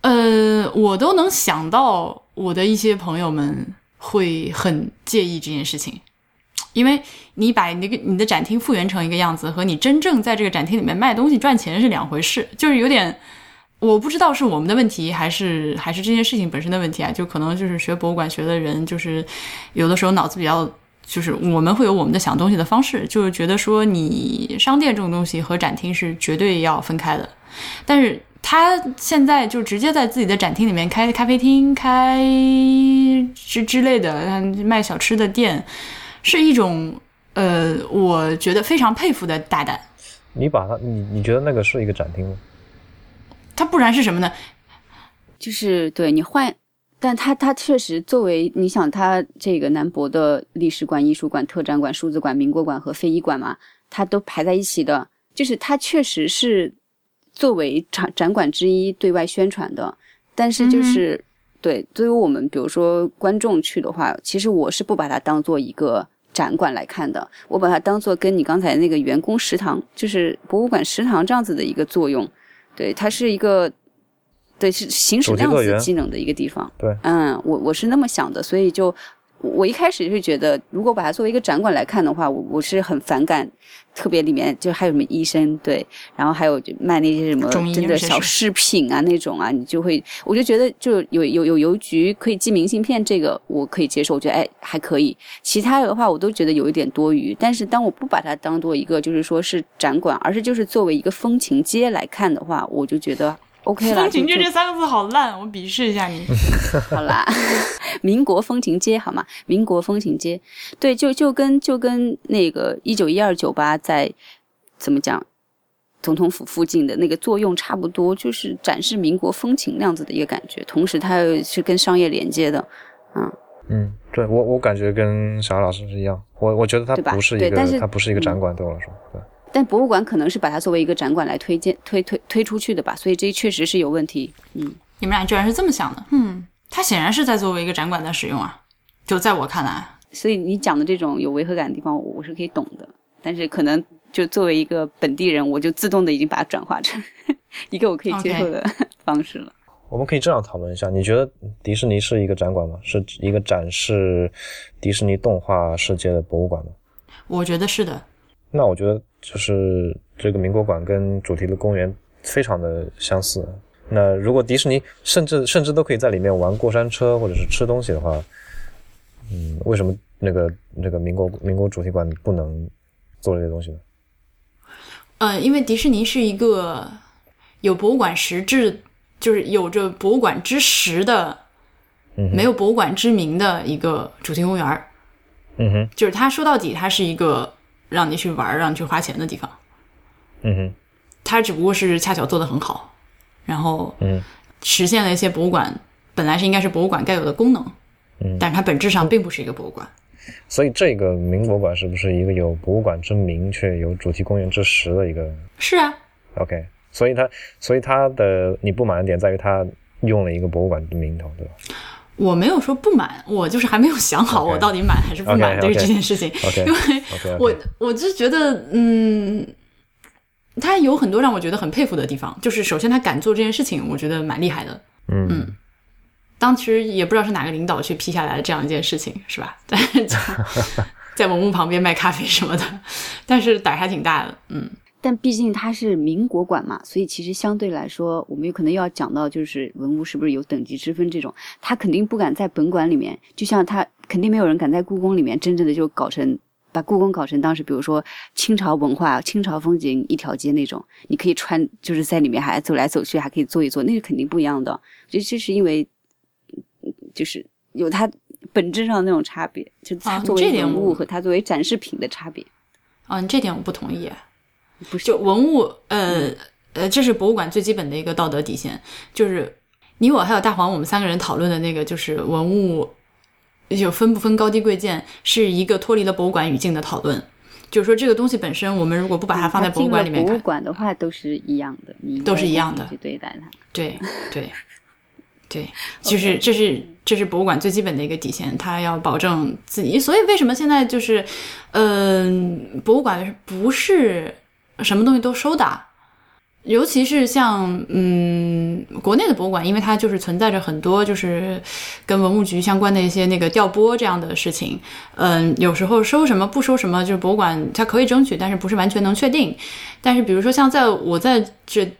呃，我都能想到我的一些朋友们会很介意这件事情。因为你把那个你的展厅复原成一个样子，和你真正在这个展厅里面卖东西赚钱是两回事，就是有点，我不知道是我们的问题，还是还是这件事情本身的问题啊？就可能就是学博物馆学的人，就是有的时候脑子比较，就是我们会有我们的想东西的方式，就是觉得说你商店这种东西和展厅是绝对要分开的，但是他现在就直接在自己的展厅里面开咖啡厅、开之之类的卖小吃的店。是一种，呃，我觉得非常佩服的大胆。你把它，你你觉得那个是一个展厅吗？它不然是什么呢？就是对你换，但它它确实作为你想，它这个南博的历史馆、艺术馆、特展馆、数字馆、民国馆和非遗馆嘛，它都排在一起的。就是它确实是作为展展馆之一对外宣传的，但是就是对，作为我们比如说观众去的话，其实我是不把它当做一个。展馆来看的，我把它当做跟你刚才那个员工食堂，就是博物馆食堂这样子的一个作用。对，它是一个，对，是行使量子技能的一个地方。对，嗯，我我是那么想的，所以就。我一开始就觉得，如果把它作为一个展馆来看的话，我我是很反感，特别里面就还有什么医生对，然后还有就卖那些什么真的小饰品啊那种啊，你就会，我就觉得就有有有邮局可以寄明信片，这个我可以接受，我觉得哎还可以。其他的话我都觉得有一点多余。但是当我不把它当做一个就是说是展馆，而是就是作为一个风情街来看的话，我就觉得。OK 了，风情街这三个字好烂，我鄙视一下你。好啦，民国风情街好吗？民国风情街，对，就就跟就跟那个一九一二酒吧在怎么讲，总统府附近的那个作用差不多，就是展示民国风情那样子的一个感觉。同时，它又是跟商业连接的，嗯嗯，对我我感觉跟小老师是一样，我我觉得它不是一个，它不是一个展馆，对我来说，对。但博物馆可能是把它作为一个展馆来推荐、推推推出去的吧，所以这确实是有问题。嗯，你们俩居然是这么想的？嗯，它显然是在作为一个展馆在使用啊，就在我看来。所以你讲的这种有违和感的地方，我是可以懂的。但是可能就作为一个本地人，我就自动的已经把它转化成 一个我可以接受的 方式了。我们可以这样讨论一下：你觉得迪士尼是一个展馆吗？是一个展示迪士尼动画世界的博物馆吗？我觉得是的。那我觉得。就是这个民国馆跟主题的公园非常的相似。那如果迪士尼甚至甚至都可以在里面玩过山车或者是吃东西的话，嗯，为什么那个那个民国民国主题馆不能做这些东西呢？呃，因为迪士尼是一个有博物馆实质，就是有着博物馆之实的，没有博物馆之名的一个主题公园嗯哼，就是它说到底，它是一个。让你去玩，让你去花钱的地方，嗯哼，它只不过是恰巧做得很好，然后嗯，实现了一些博物馆本来是应该是博物馆该有的功能，嗯。但是它本质上并不是一个博物馆。所以这个明博馆是不是一个有博物馆之名却有主题公园之实的一个？是啊，OK？所以它所以它的你不满的点在于它用了一个博物馆的名头，对吧我没有说不满，我就是还没有想好我到底满还是不满对于这件事情。因为我我就觉得，嗯，他有很多让我觉得很佩服的地方。就是首先他敢做这件事情，我觉得蛮厉害的。嗯嗯当时也不知道是哪个领导去批下来的这样一件事情，是吧？但 是在文物旁边卖咖啡什么的，但是胆儿还挺大的。嗯，但毕竟它是民国馆嘛，所以其实相对来说，我们有可能要讲到就是文物是不是有等级之分这种，他肯定不敢在本馆里面，就像他肯定没有人敢在故宫里面真正的就搞成。把故宫搞成当时，比如说清朝文化、清朝风景一条街那种，你可以穿，就是在里面还走来走去，还可以坐一坐，那个肯定不一样的。这这是因为，嗯就是有它本质上的那种差别，就是它啊作为这点物和它作为展示品的差别。啊，你这点我不同意。不是就文物，呃呃，这是博物馆最基本的一个道德底线，就是你我还有大黄，我们三个人讨论的那个，就是文物有分不分高低贵贱，是一个脱离了博物馆语境的讨论。就是说，这个东西本身，我们如果不把它放在博物馆里面看博物，馆的话都是一样的，你都是一样的去对待它。对 对对，就是这是这是博物馆最基本的一个底线，它要保证自己。所以为什么现在就是，嗯、博物馆不是什么东西都收的，尤其是像嗯国内的博物馆，因为它就是存在着很多就是跟文物局相关的一些那个调拨这样的事情，嗯，有时候收什么不收什么，就是博物馆它可以争取，但是不是完全能确定。但是比如说像在我在这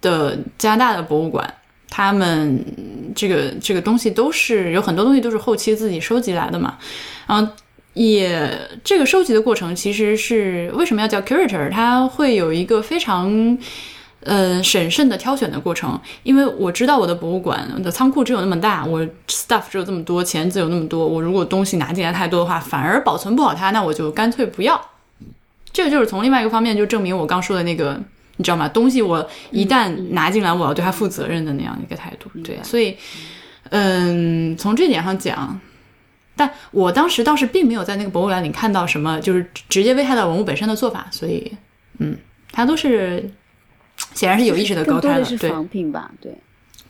的加拿大的博物馆，他们这个这个东西都是有很多东西都是后期自己收集来的嘛，然后也这个收集的过程其实是为什么要叫 curator，它会有一个非常。呃，审慎的挑选的过程，因为我知道我的博物馆我的仓库只有那么大，我 stuff 只有这么多，钱只有那么多，我如果东西拿进来太多的话，反而保存不好它，那我就干脆不要。这个就是从另外一个方面就证明我刚说的那个，你知道吗？东西我一旦拿进来，我要对它负责任的那样一个态度。对，所以，嗯，从这点上讲，但我当时倒是并没有在那个博物馆里看到什么就是直接危害到文物本身的做法，所以，嗯，它都是显然是有意识的高开了，对仿品吧？对，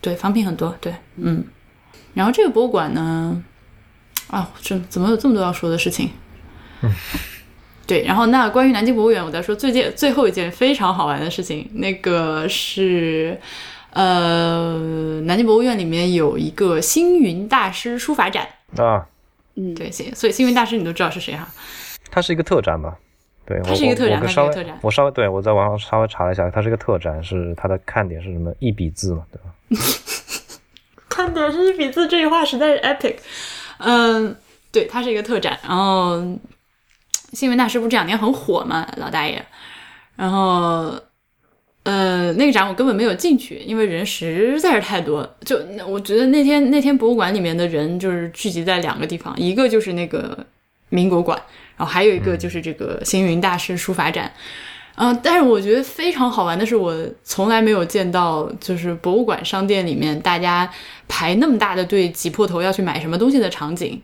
对，仿品很多，对，嗯。然后这个博物馆呢，啊，这怎么有这么多要说的事情？对，然后那关于南京博物院，我再说最近最后一件非常好玩的事情，那个是，呃，南京博物院里面有一个星云大师书法展，啊，嗯，对，行所以星云大师你都知道是谁哈？它是一个特展吧？对，它我是一个特展稍微是一个特展我稍微对我在网上稍微查了一下，它是一个特展，是它的看点是什么？一笔字嘛，对吧？看点是一笔字这句话实在是 epic。嗯，对，它是一个特展。然后，新闻大师不这两年很火嘛，老大爷。然后，呃，那个展我根本没有进去，因为人实在是太多。就我觉得那天那天博物馆里面的人就是聚集在两个地方，一个就是那个民国馆，然后还有一个就是这个星云大师书法展。嗯、但是我觉得非常好玩的是，我从来没有见到就是博物馆商店里面大家排那么大的队挤破头要去买什么东西的场景。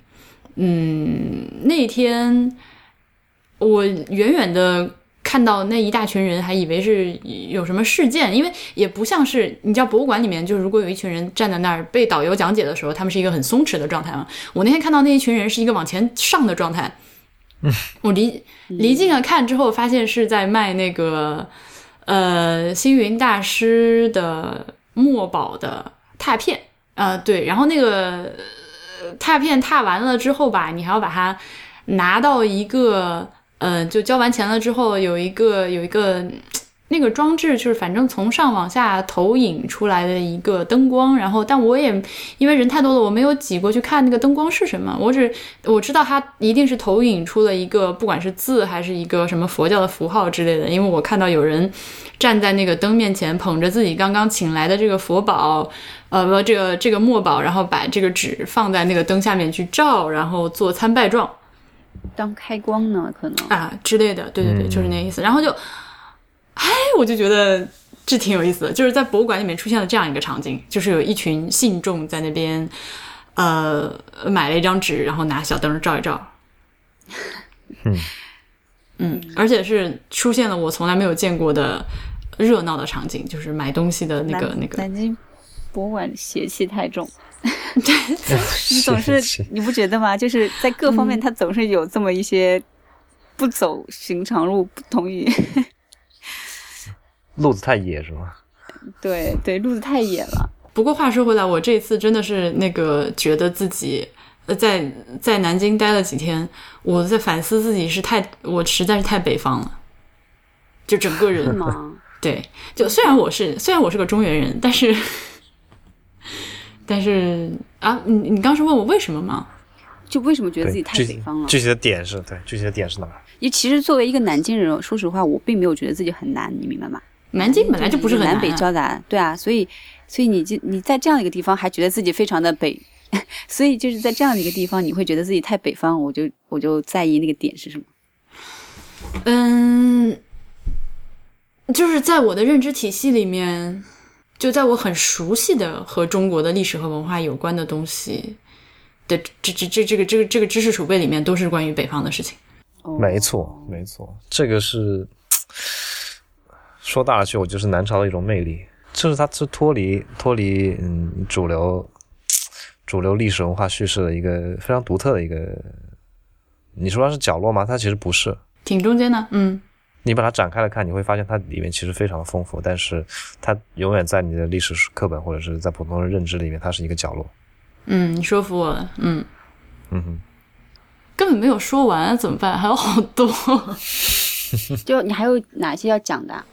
嗯，那天我远远的看到那一大群人，还以为是有什么事件，因为也不像是你知道博物馆里面，就是如果有一群人站在那儿被导游讲解的时候，他们是一个很松弛的状态嘛。我那天看到那一群人是一个往前上的状态。我离离近了看之后，发现是在卖那个呃星云大师的墨宝的拓片啊、呃对，然后那个拓片拓完了之后吧，你还要把它拿到一个呃，就交完钱了之后，有一个有一个那个装置，就是反正从上往下投影出来的一个灯光，然后但我也因为人太多了，我没有挤过去看那个灯光是什么，我只我知道它一定是投影出了一个不管是字还是一个什么佛教的符号之类的，因为我看到有人站在那个灯面前，捧着自己刚刚请来的这个佛宝。呃，不，这个这个墨宝，然后把这个纸放在那个灯下面去照，然后做参拜状当开光呢，可能啊之类的，对对对，嗯就是那个意思。然后就，哎，我就觉得这挺有意思的，就是在博物馆里面出现了这样一个场景，就是有一群信众在那边，呃，买了一张纸，然后拿小灯照一照。嗯嗯，而且是出现了我从来没有见过的热闹的场景，就是买东西的那个那个。南京博物馆邪气太重。对 你总是 是你不觉得吗？就是在各方面，它总是有这么一些不走寻常路，不同于路子太野是吗？对对路子太野了。不过话说回来，我这次真的是那个觉得自己呃在在南京待了几天，我在反思自己是太我实在是太北方了，就整个人吗？对，就虽然我是虽然我是个中原人，但是但是啊，你你当时问我为什么吗？就为什么觉得自己太北方了？具体的点是对，具体的点是哪儿？因为其实作为一个南京人，说实话，我并没有觉得自己很难，你明白吗？南京本来就不是很难、南北啊，交杂，对啊，所以所以你就你在这样一个地方还觉得自己非常的北，所以就是在这样的一个地方，你会觉得自己太北方，我就我就在意那个点是什么？嗯，就是在我的认知体系里面，就在我很熟悉的和中国的历史和文化有关的东西的这这这这个这个这个知识储备里面，都是关于北方的事情。哦没错，没错，这个是说大了去，我就是南朝的一种魅力，就是它是脱离脱离嗯主流主流历史文化叙事的一个非常独特的一个。你说它是角落吗？它其实不是。挺中间的，嗯你把它展开来看，你会发现它里面其实非常的丰富，但是它永远在你的历史课本或者是在普通人认知里面，它是一个角落。嗯，你说服我了，嗯，嗯哼，根本没有说完，怎么办？还有好多，就你还有哪些要讲的啊？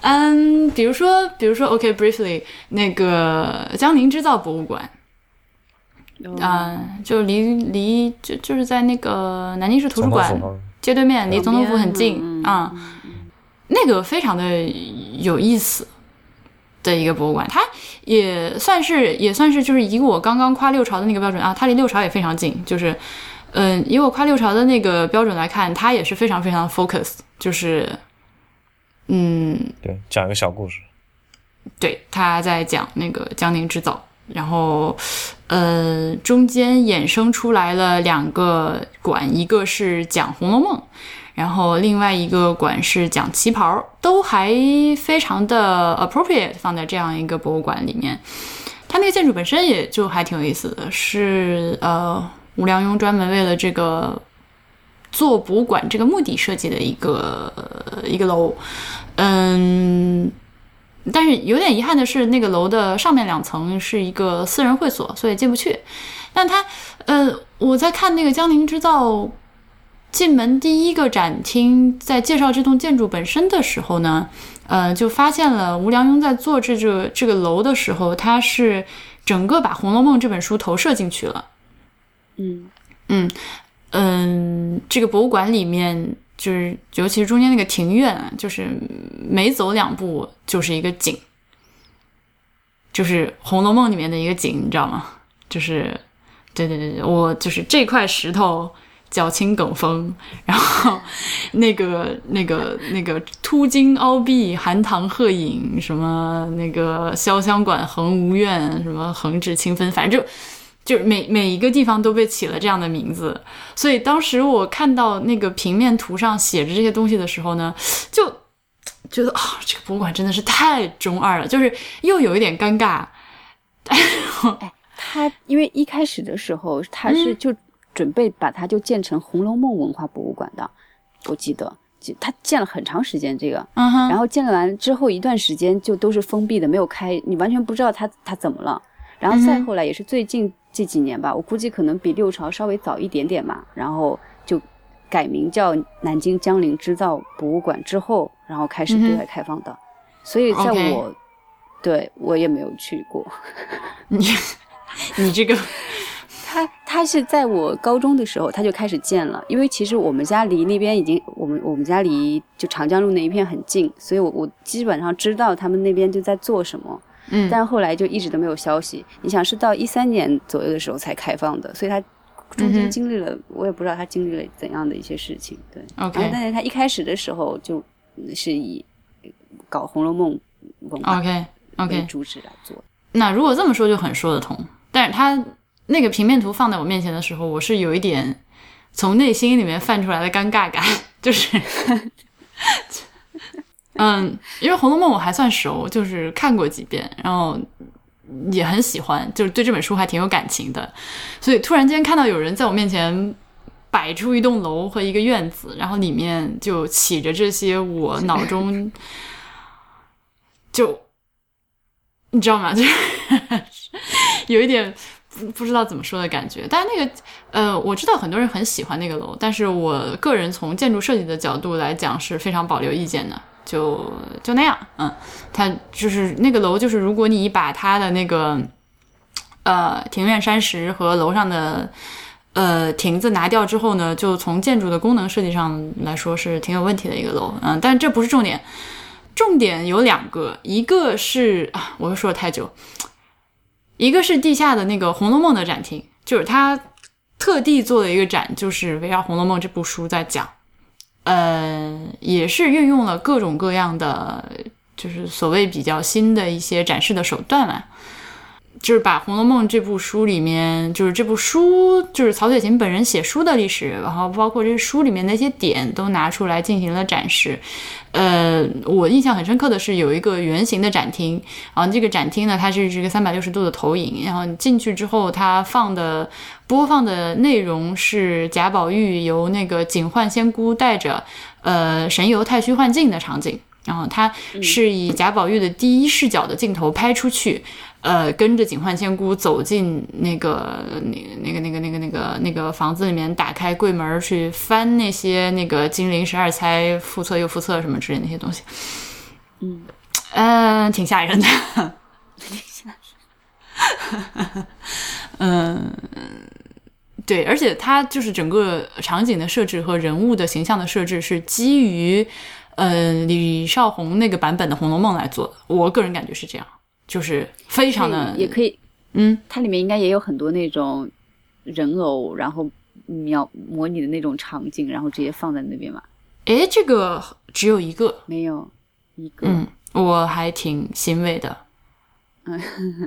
嗯，比如说，比如说，OK，briefly，、那个江宁织造博物馆，啊、就离离就就是在那个南京市图书馆街对面，离总统府很近嗯嗯啊、那个非常的有意思的一个博物馆，它也算是也算是就是以我刚刚夸六朝的那个标准啊，它离六朝也非常近，就是嗯，以我夸六朝的那个标准来看，它也是非常非常 focus，就是嗯，对，讲一个小故事。对，他在讲那个江宁织造，然后呃，中间衍生出来了两个馆，一个是讲《红楼梦》，然后另外一个馆是讲旗袍，都还非常的 appropriate 放在这样一个博物馆里面。它那个建筑本身也就还挺有意思的，是呃吴良镛专门为了这个做博物馆这个目的设计的一个一个楼，嗯。但是有点遗憾的是，那个楼的上面两层是一个私人会所，所以进不去。但它，呃，我在看那个江宁织造进门第一个展厅，在介绍这栋建筑本身的时候呢，呃，就发现了吴良镛在做这个这个楼的时候，他是整个把《红楼梦》这本书投射进去了。嗯嗯嗯，这个博物馆里面，就是尤其是中间那个庭院，就是每走两步就是一个景，就是《红楼梦》里面的一个景，你知道吗？就是，对对对，我就是这块石头。脚轻梗风，然后那个、那个、那个凸金凹壁、寒塘鹤影，什么那个潇湘馆横无怨，什么横指清分，反正就就是每每一个地方都被起了这样的名字，所以当时我看到那个平面图上写着这些东西的时候呢，就觉得啊、这个博物馆真的是太中二了，就是又有一点尴尬。他因为一开始的时候他是就准备把它就建成《红楼梦》文化博物馆的，我记得，就他建了很长时间这个，然后建了完之后一段时间就都是封闭的，没有开，你完全不知道他他怎么了。然后再后来也是最近这几年吧，我估计可能比六朝稍微早一点点嘛，然后就改名叫南京江陵织造博物馆之后，然后开始对外开放的。所以在我对我也没有去过。你 你这个 他他是在我高中的时候他就开始建了，因为其实我们家离那边已经我们我们家离就长江路那一片很近，所以我我基本上知道他们那边就在做什么。嗯但是后来就一直都没有消息。你想是到一三年左右的时候才开放的，所以它中间经历了，我也不知道它经历了怎样的一些事情。对 OK 但是它一开始的时候就是以搞《红楼梦》文化 OK，主旨来做。那如果这么说就很说得通，但是它那个平面图放在我面前的时候，我是有一点从内心里面泛出来的尴尬感，就是，嗯，因为《红楼梦》我还算熟，就是看过几遍，然后也很喜欢，就是对这本书还挺有感情的，所以突然间看到有人在我面前。摆出一栋楼和一个院子，然后里面就起着这些我脑中就你知道吗？就是 有一点不不知道怎么说的感觉。但那个呃，我知道很多人很喜欢那个楼，但是我个人从建筑设计的角度来讲是非常保留意见的。就就那样，嗯，它就是那个楼，就是如果你把它的那个呃庭院山石和楼上的呃亭子拿掉之后呢，就从建筑的功能设计上来说是挺有问题的一个楼，嗯，但这不是重点。重点有两个，一个是啊，我又说了太久，一个是地下的那个《红楼梦》的展厅，就是他特地做了一个展，就是围绕《红楼梦》这部书在讲，呃，也是运用了各种各样的，就是所谓比较新的一些展示的手段嘛。就是把《红楼梦》这部书里面，就是这部书，就是曹雪芹本人写书的历史，然后包括这书里面的一些点都拿出来进行了展示。呃，我印象很深刻的是有一个圆形的展厅，然后这个展厅呢，它是一个三百六十度的投影，然后你进去之后，它放的播放的内容是贾宝玉由那个警幻仙姑带着呃神游太虚幻境的场景，然后它是以贾宝玉的第一视角的镜头拍出去。呃，跟着警幻仙姑走进那个、那、那个、那个、那个、那个、那个房子里面，打开柜门去翻那些那个金陵十二钗复册又复册什么之类那些东西。嗯，嗯，挺吓人的。嗯，对，而且它就是整个场景的设置和人物的形象的设置是基于呃李少红那个版本的《红楼梦》来做的。我个人感觉是这样，就是非常的也可以，嗯，它里面应该也有很多那种人偶，然后描模拟的那种场景，然后直接放在那边嘛。诶，这个只有一个，没有一个，嗯，我还挺欣慰的。嗯，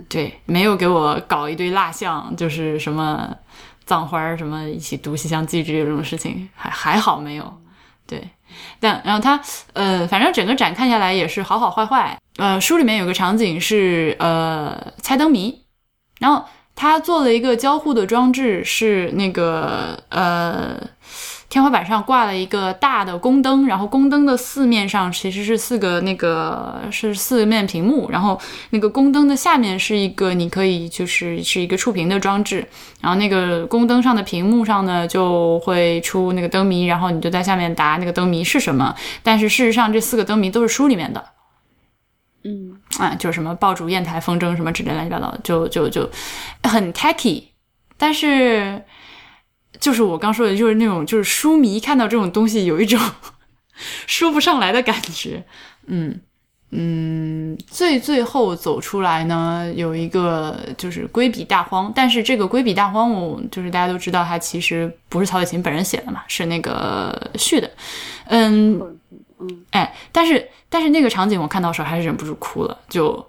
对，没有给我搞一堆蜡像，就是什么葬花儿什么一起读《西厢记》之类这种事情，还还好没有。对，但然后他呃，反正整个展看下来也是好好坏坏。呃，书里面有个场景是呃猜灯谜，然后他做了一个交互的装置，是那个呃天花板上挂了一个大的宫灯，然后宫灯的四面上其实是四个那个是四面屏幕，然后那个宫灯的下面是一个你可以就是是一个触屏的装置，然后那个宫灯上的屏幕上呢就会出那个灯谜，然后你就在下面答那个灯谜是什么，但是事实上这四个灯谜都是书里面的。嗯，啊，就是什么爆竹、砚台、风筝什么之类乱七八糟的，就就就很 tacky，但是就是我刚说的，就是那种就是书迷看到这种东西有一种 说不上来的感觉，嗯嗯，最最后走出来呢，有一个就是归笔大荒，但是这个归笔大荒，我就是大家都知道，它其实不是曹雪芹本人写的嘛，是那个续的，嗯。嗯，哎，但是但是那个场景我看到时候还是忍不住哭了，就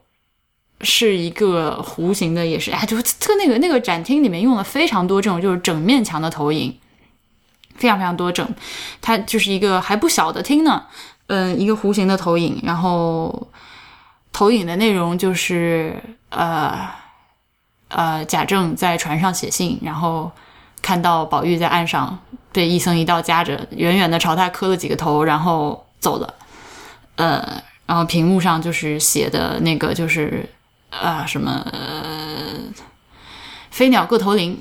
是一个弧形的，也是哎，就特那个那个展厅里面用了非常多这种就是整面墙的投影，非常非常多整，它就是一个还不小的厅呢，嗯，一个弧形的投影，然后投影的内容就是呃呃贾政在船上写信，然后看到宝玉在岸上被一僧一道夹着，远远的朝他磕了几个头，然后。走了，呃，然后屏幕上就是写的那个就是啊什么呃飞鸟各头林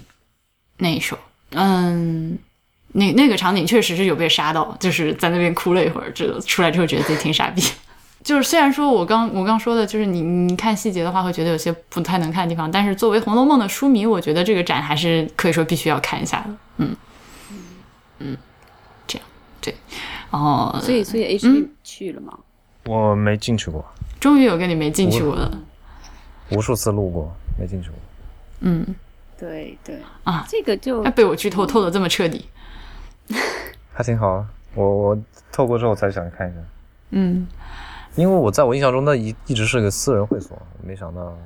那一首，嗯，那那个场景确实是有被杀到，就是在那边哭了一会儿，这出来之后觉得自己挺傻逼。就是虽然说我刚我刚说的，就是你你看细节的话会觉得有些不太能看的地方，但是作为《红楼梦》的书迷，我觉得这个展还是可以说必须要看一下的。嗯嗯，这样对。哦，所以所以 H D 去了吗？我没进去过，终于有个你没进去过的，无数次路过没进去过。嗯，对对啊，这个就被我剧透透的这么彻底，还挺好啊。我我透过之后才想看一下。嗯因为我在我印象中，那一一直是个私人会所，没想到，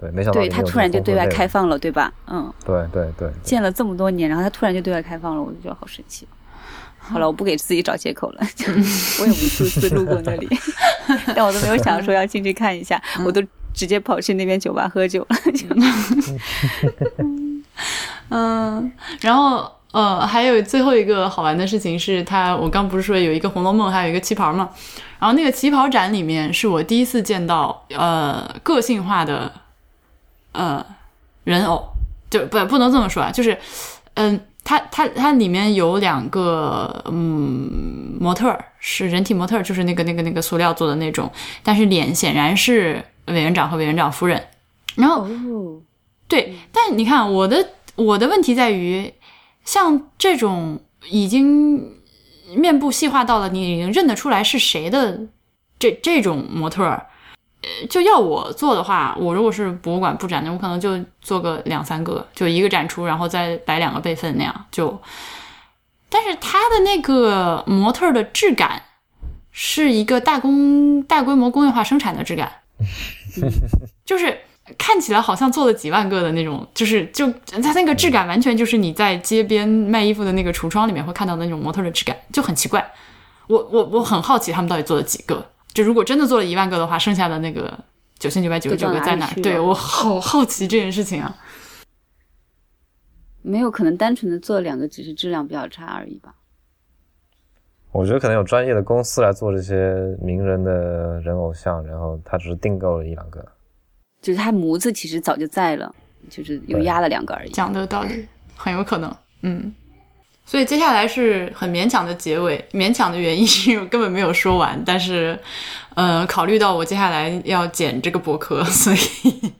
对，没想到对他突然就对外开放，放了，对吧？嗯，对对对，建了这么多年，然后他突然就对外开放了，我就觉得好神奇。好了，我不给自己找借口了，我也无数次路过那里，但我都没有想说要进去看一下，我都直接跑去那边酒吧喝酒了。嗯，然后呃，还有最后一个好玩的事情是他，我刚不是说有一个《红楼梦》，还有一个旗袍嘛。然后那个旗袍展里面是我第一次见到呃个性化的呃人偶，就不不能这么说啊，就是嗯，它它它里面有两个嗯模特儿是人体模特儿，就是那个那个那个塑料做的那种，但是脸显然是委员长和委员长夫人。然后哦，对，但你看我的我的问题在于，像这种已经面部细化到了你已经认得出来是谁的这这种模特就要我做的话，我如果是博物馆布展的，我可能就做个两三个，就一个展出，然后再摆两个备份那样就。但是它的那个模特的质感是一个大工大规模工业化生产的质感，就是看起来好像做了几万个的那种，就是就它那个质感完全就是你在街边卖衣服的那个橱窗里面会看到的那种模特的质感，就很奇怪。我我我很好奇他们到底做了几个，就如果真的做了一万个的话，剩下的那个九千九百九十九个在哪对我好好奇这件事情啊。没有可能单纯的做两个，只是质量比较差而已吧。我觉得可能有专业的公司来做这些名人的人偶像，然后他只是订购了一两个。就是他模子其实早就在了，就是又压了两个而已。讲的道理很有可能，嗯。所以接下来是很勉强的结尾，勉强的原因是 因为我根本没有说完，但是，呃，考虑到我接下来要剪这个博客，所以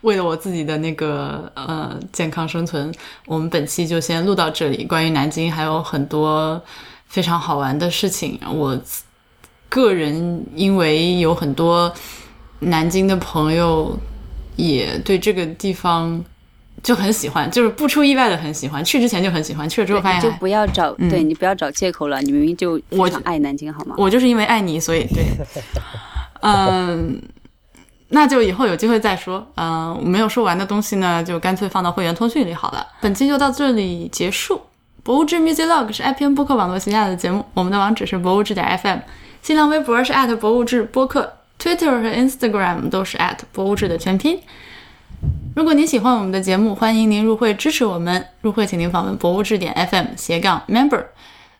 为了我自己的那个呃健康生存，我们本期就先录到这里。关于南京还有很多非常好玩的事情，我个人因为有很多南京的朋友，也对这个地方就很喜欢，就是不出意外的很喜欢。去之前就很喜欢，去了之后发现就不要找，对你不要找借口了，你明明就我爱南京，好吗？我就是因为爱你，所以对，嗯，那就以后有机会再说。嗯，没有说完的东西呢，就干脆放到会员通讯里好了。本期就到这里结束。博物志 Music Log 是 IPN 播客网络旗下的节目，我们的网址是博物志点 FM，新浪微博是博物志播客，Twitter 和 Instagram 都是博物志的全拼。如果您喜欢我们的节目，欢迎您入会支持我们。入会请您访问博物志点 FM 斜杠 Member。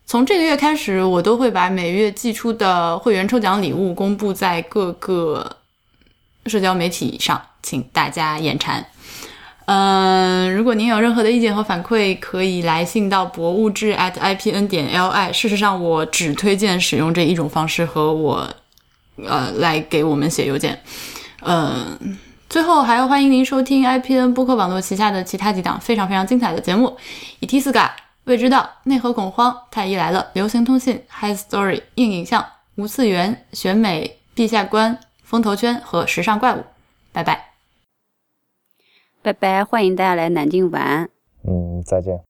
从这个月开始，我都会把每月寄出的会员抽奖礼物公布在各个社交媒体上，请大家眼馋。嗯，如果您有任何的意见和反馈，可以来信到博物志 at ipn 点 li。事实上，我只推荐使用这一种方式和我呃来给我们写邮件。嗯。最后还要欢迎您收听 IPN 播客网络旗下的其他几档非常非常精彩的节目：以 T 四嘎、未知道、内核恐慌、太医来了、流行通信、High Story、硬影像、无次元、选美、陛下观、风投圈和时尚怪物。拜拜。拜拜，欢迎大家来南京玩。嗯，再见。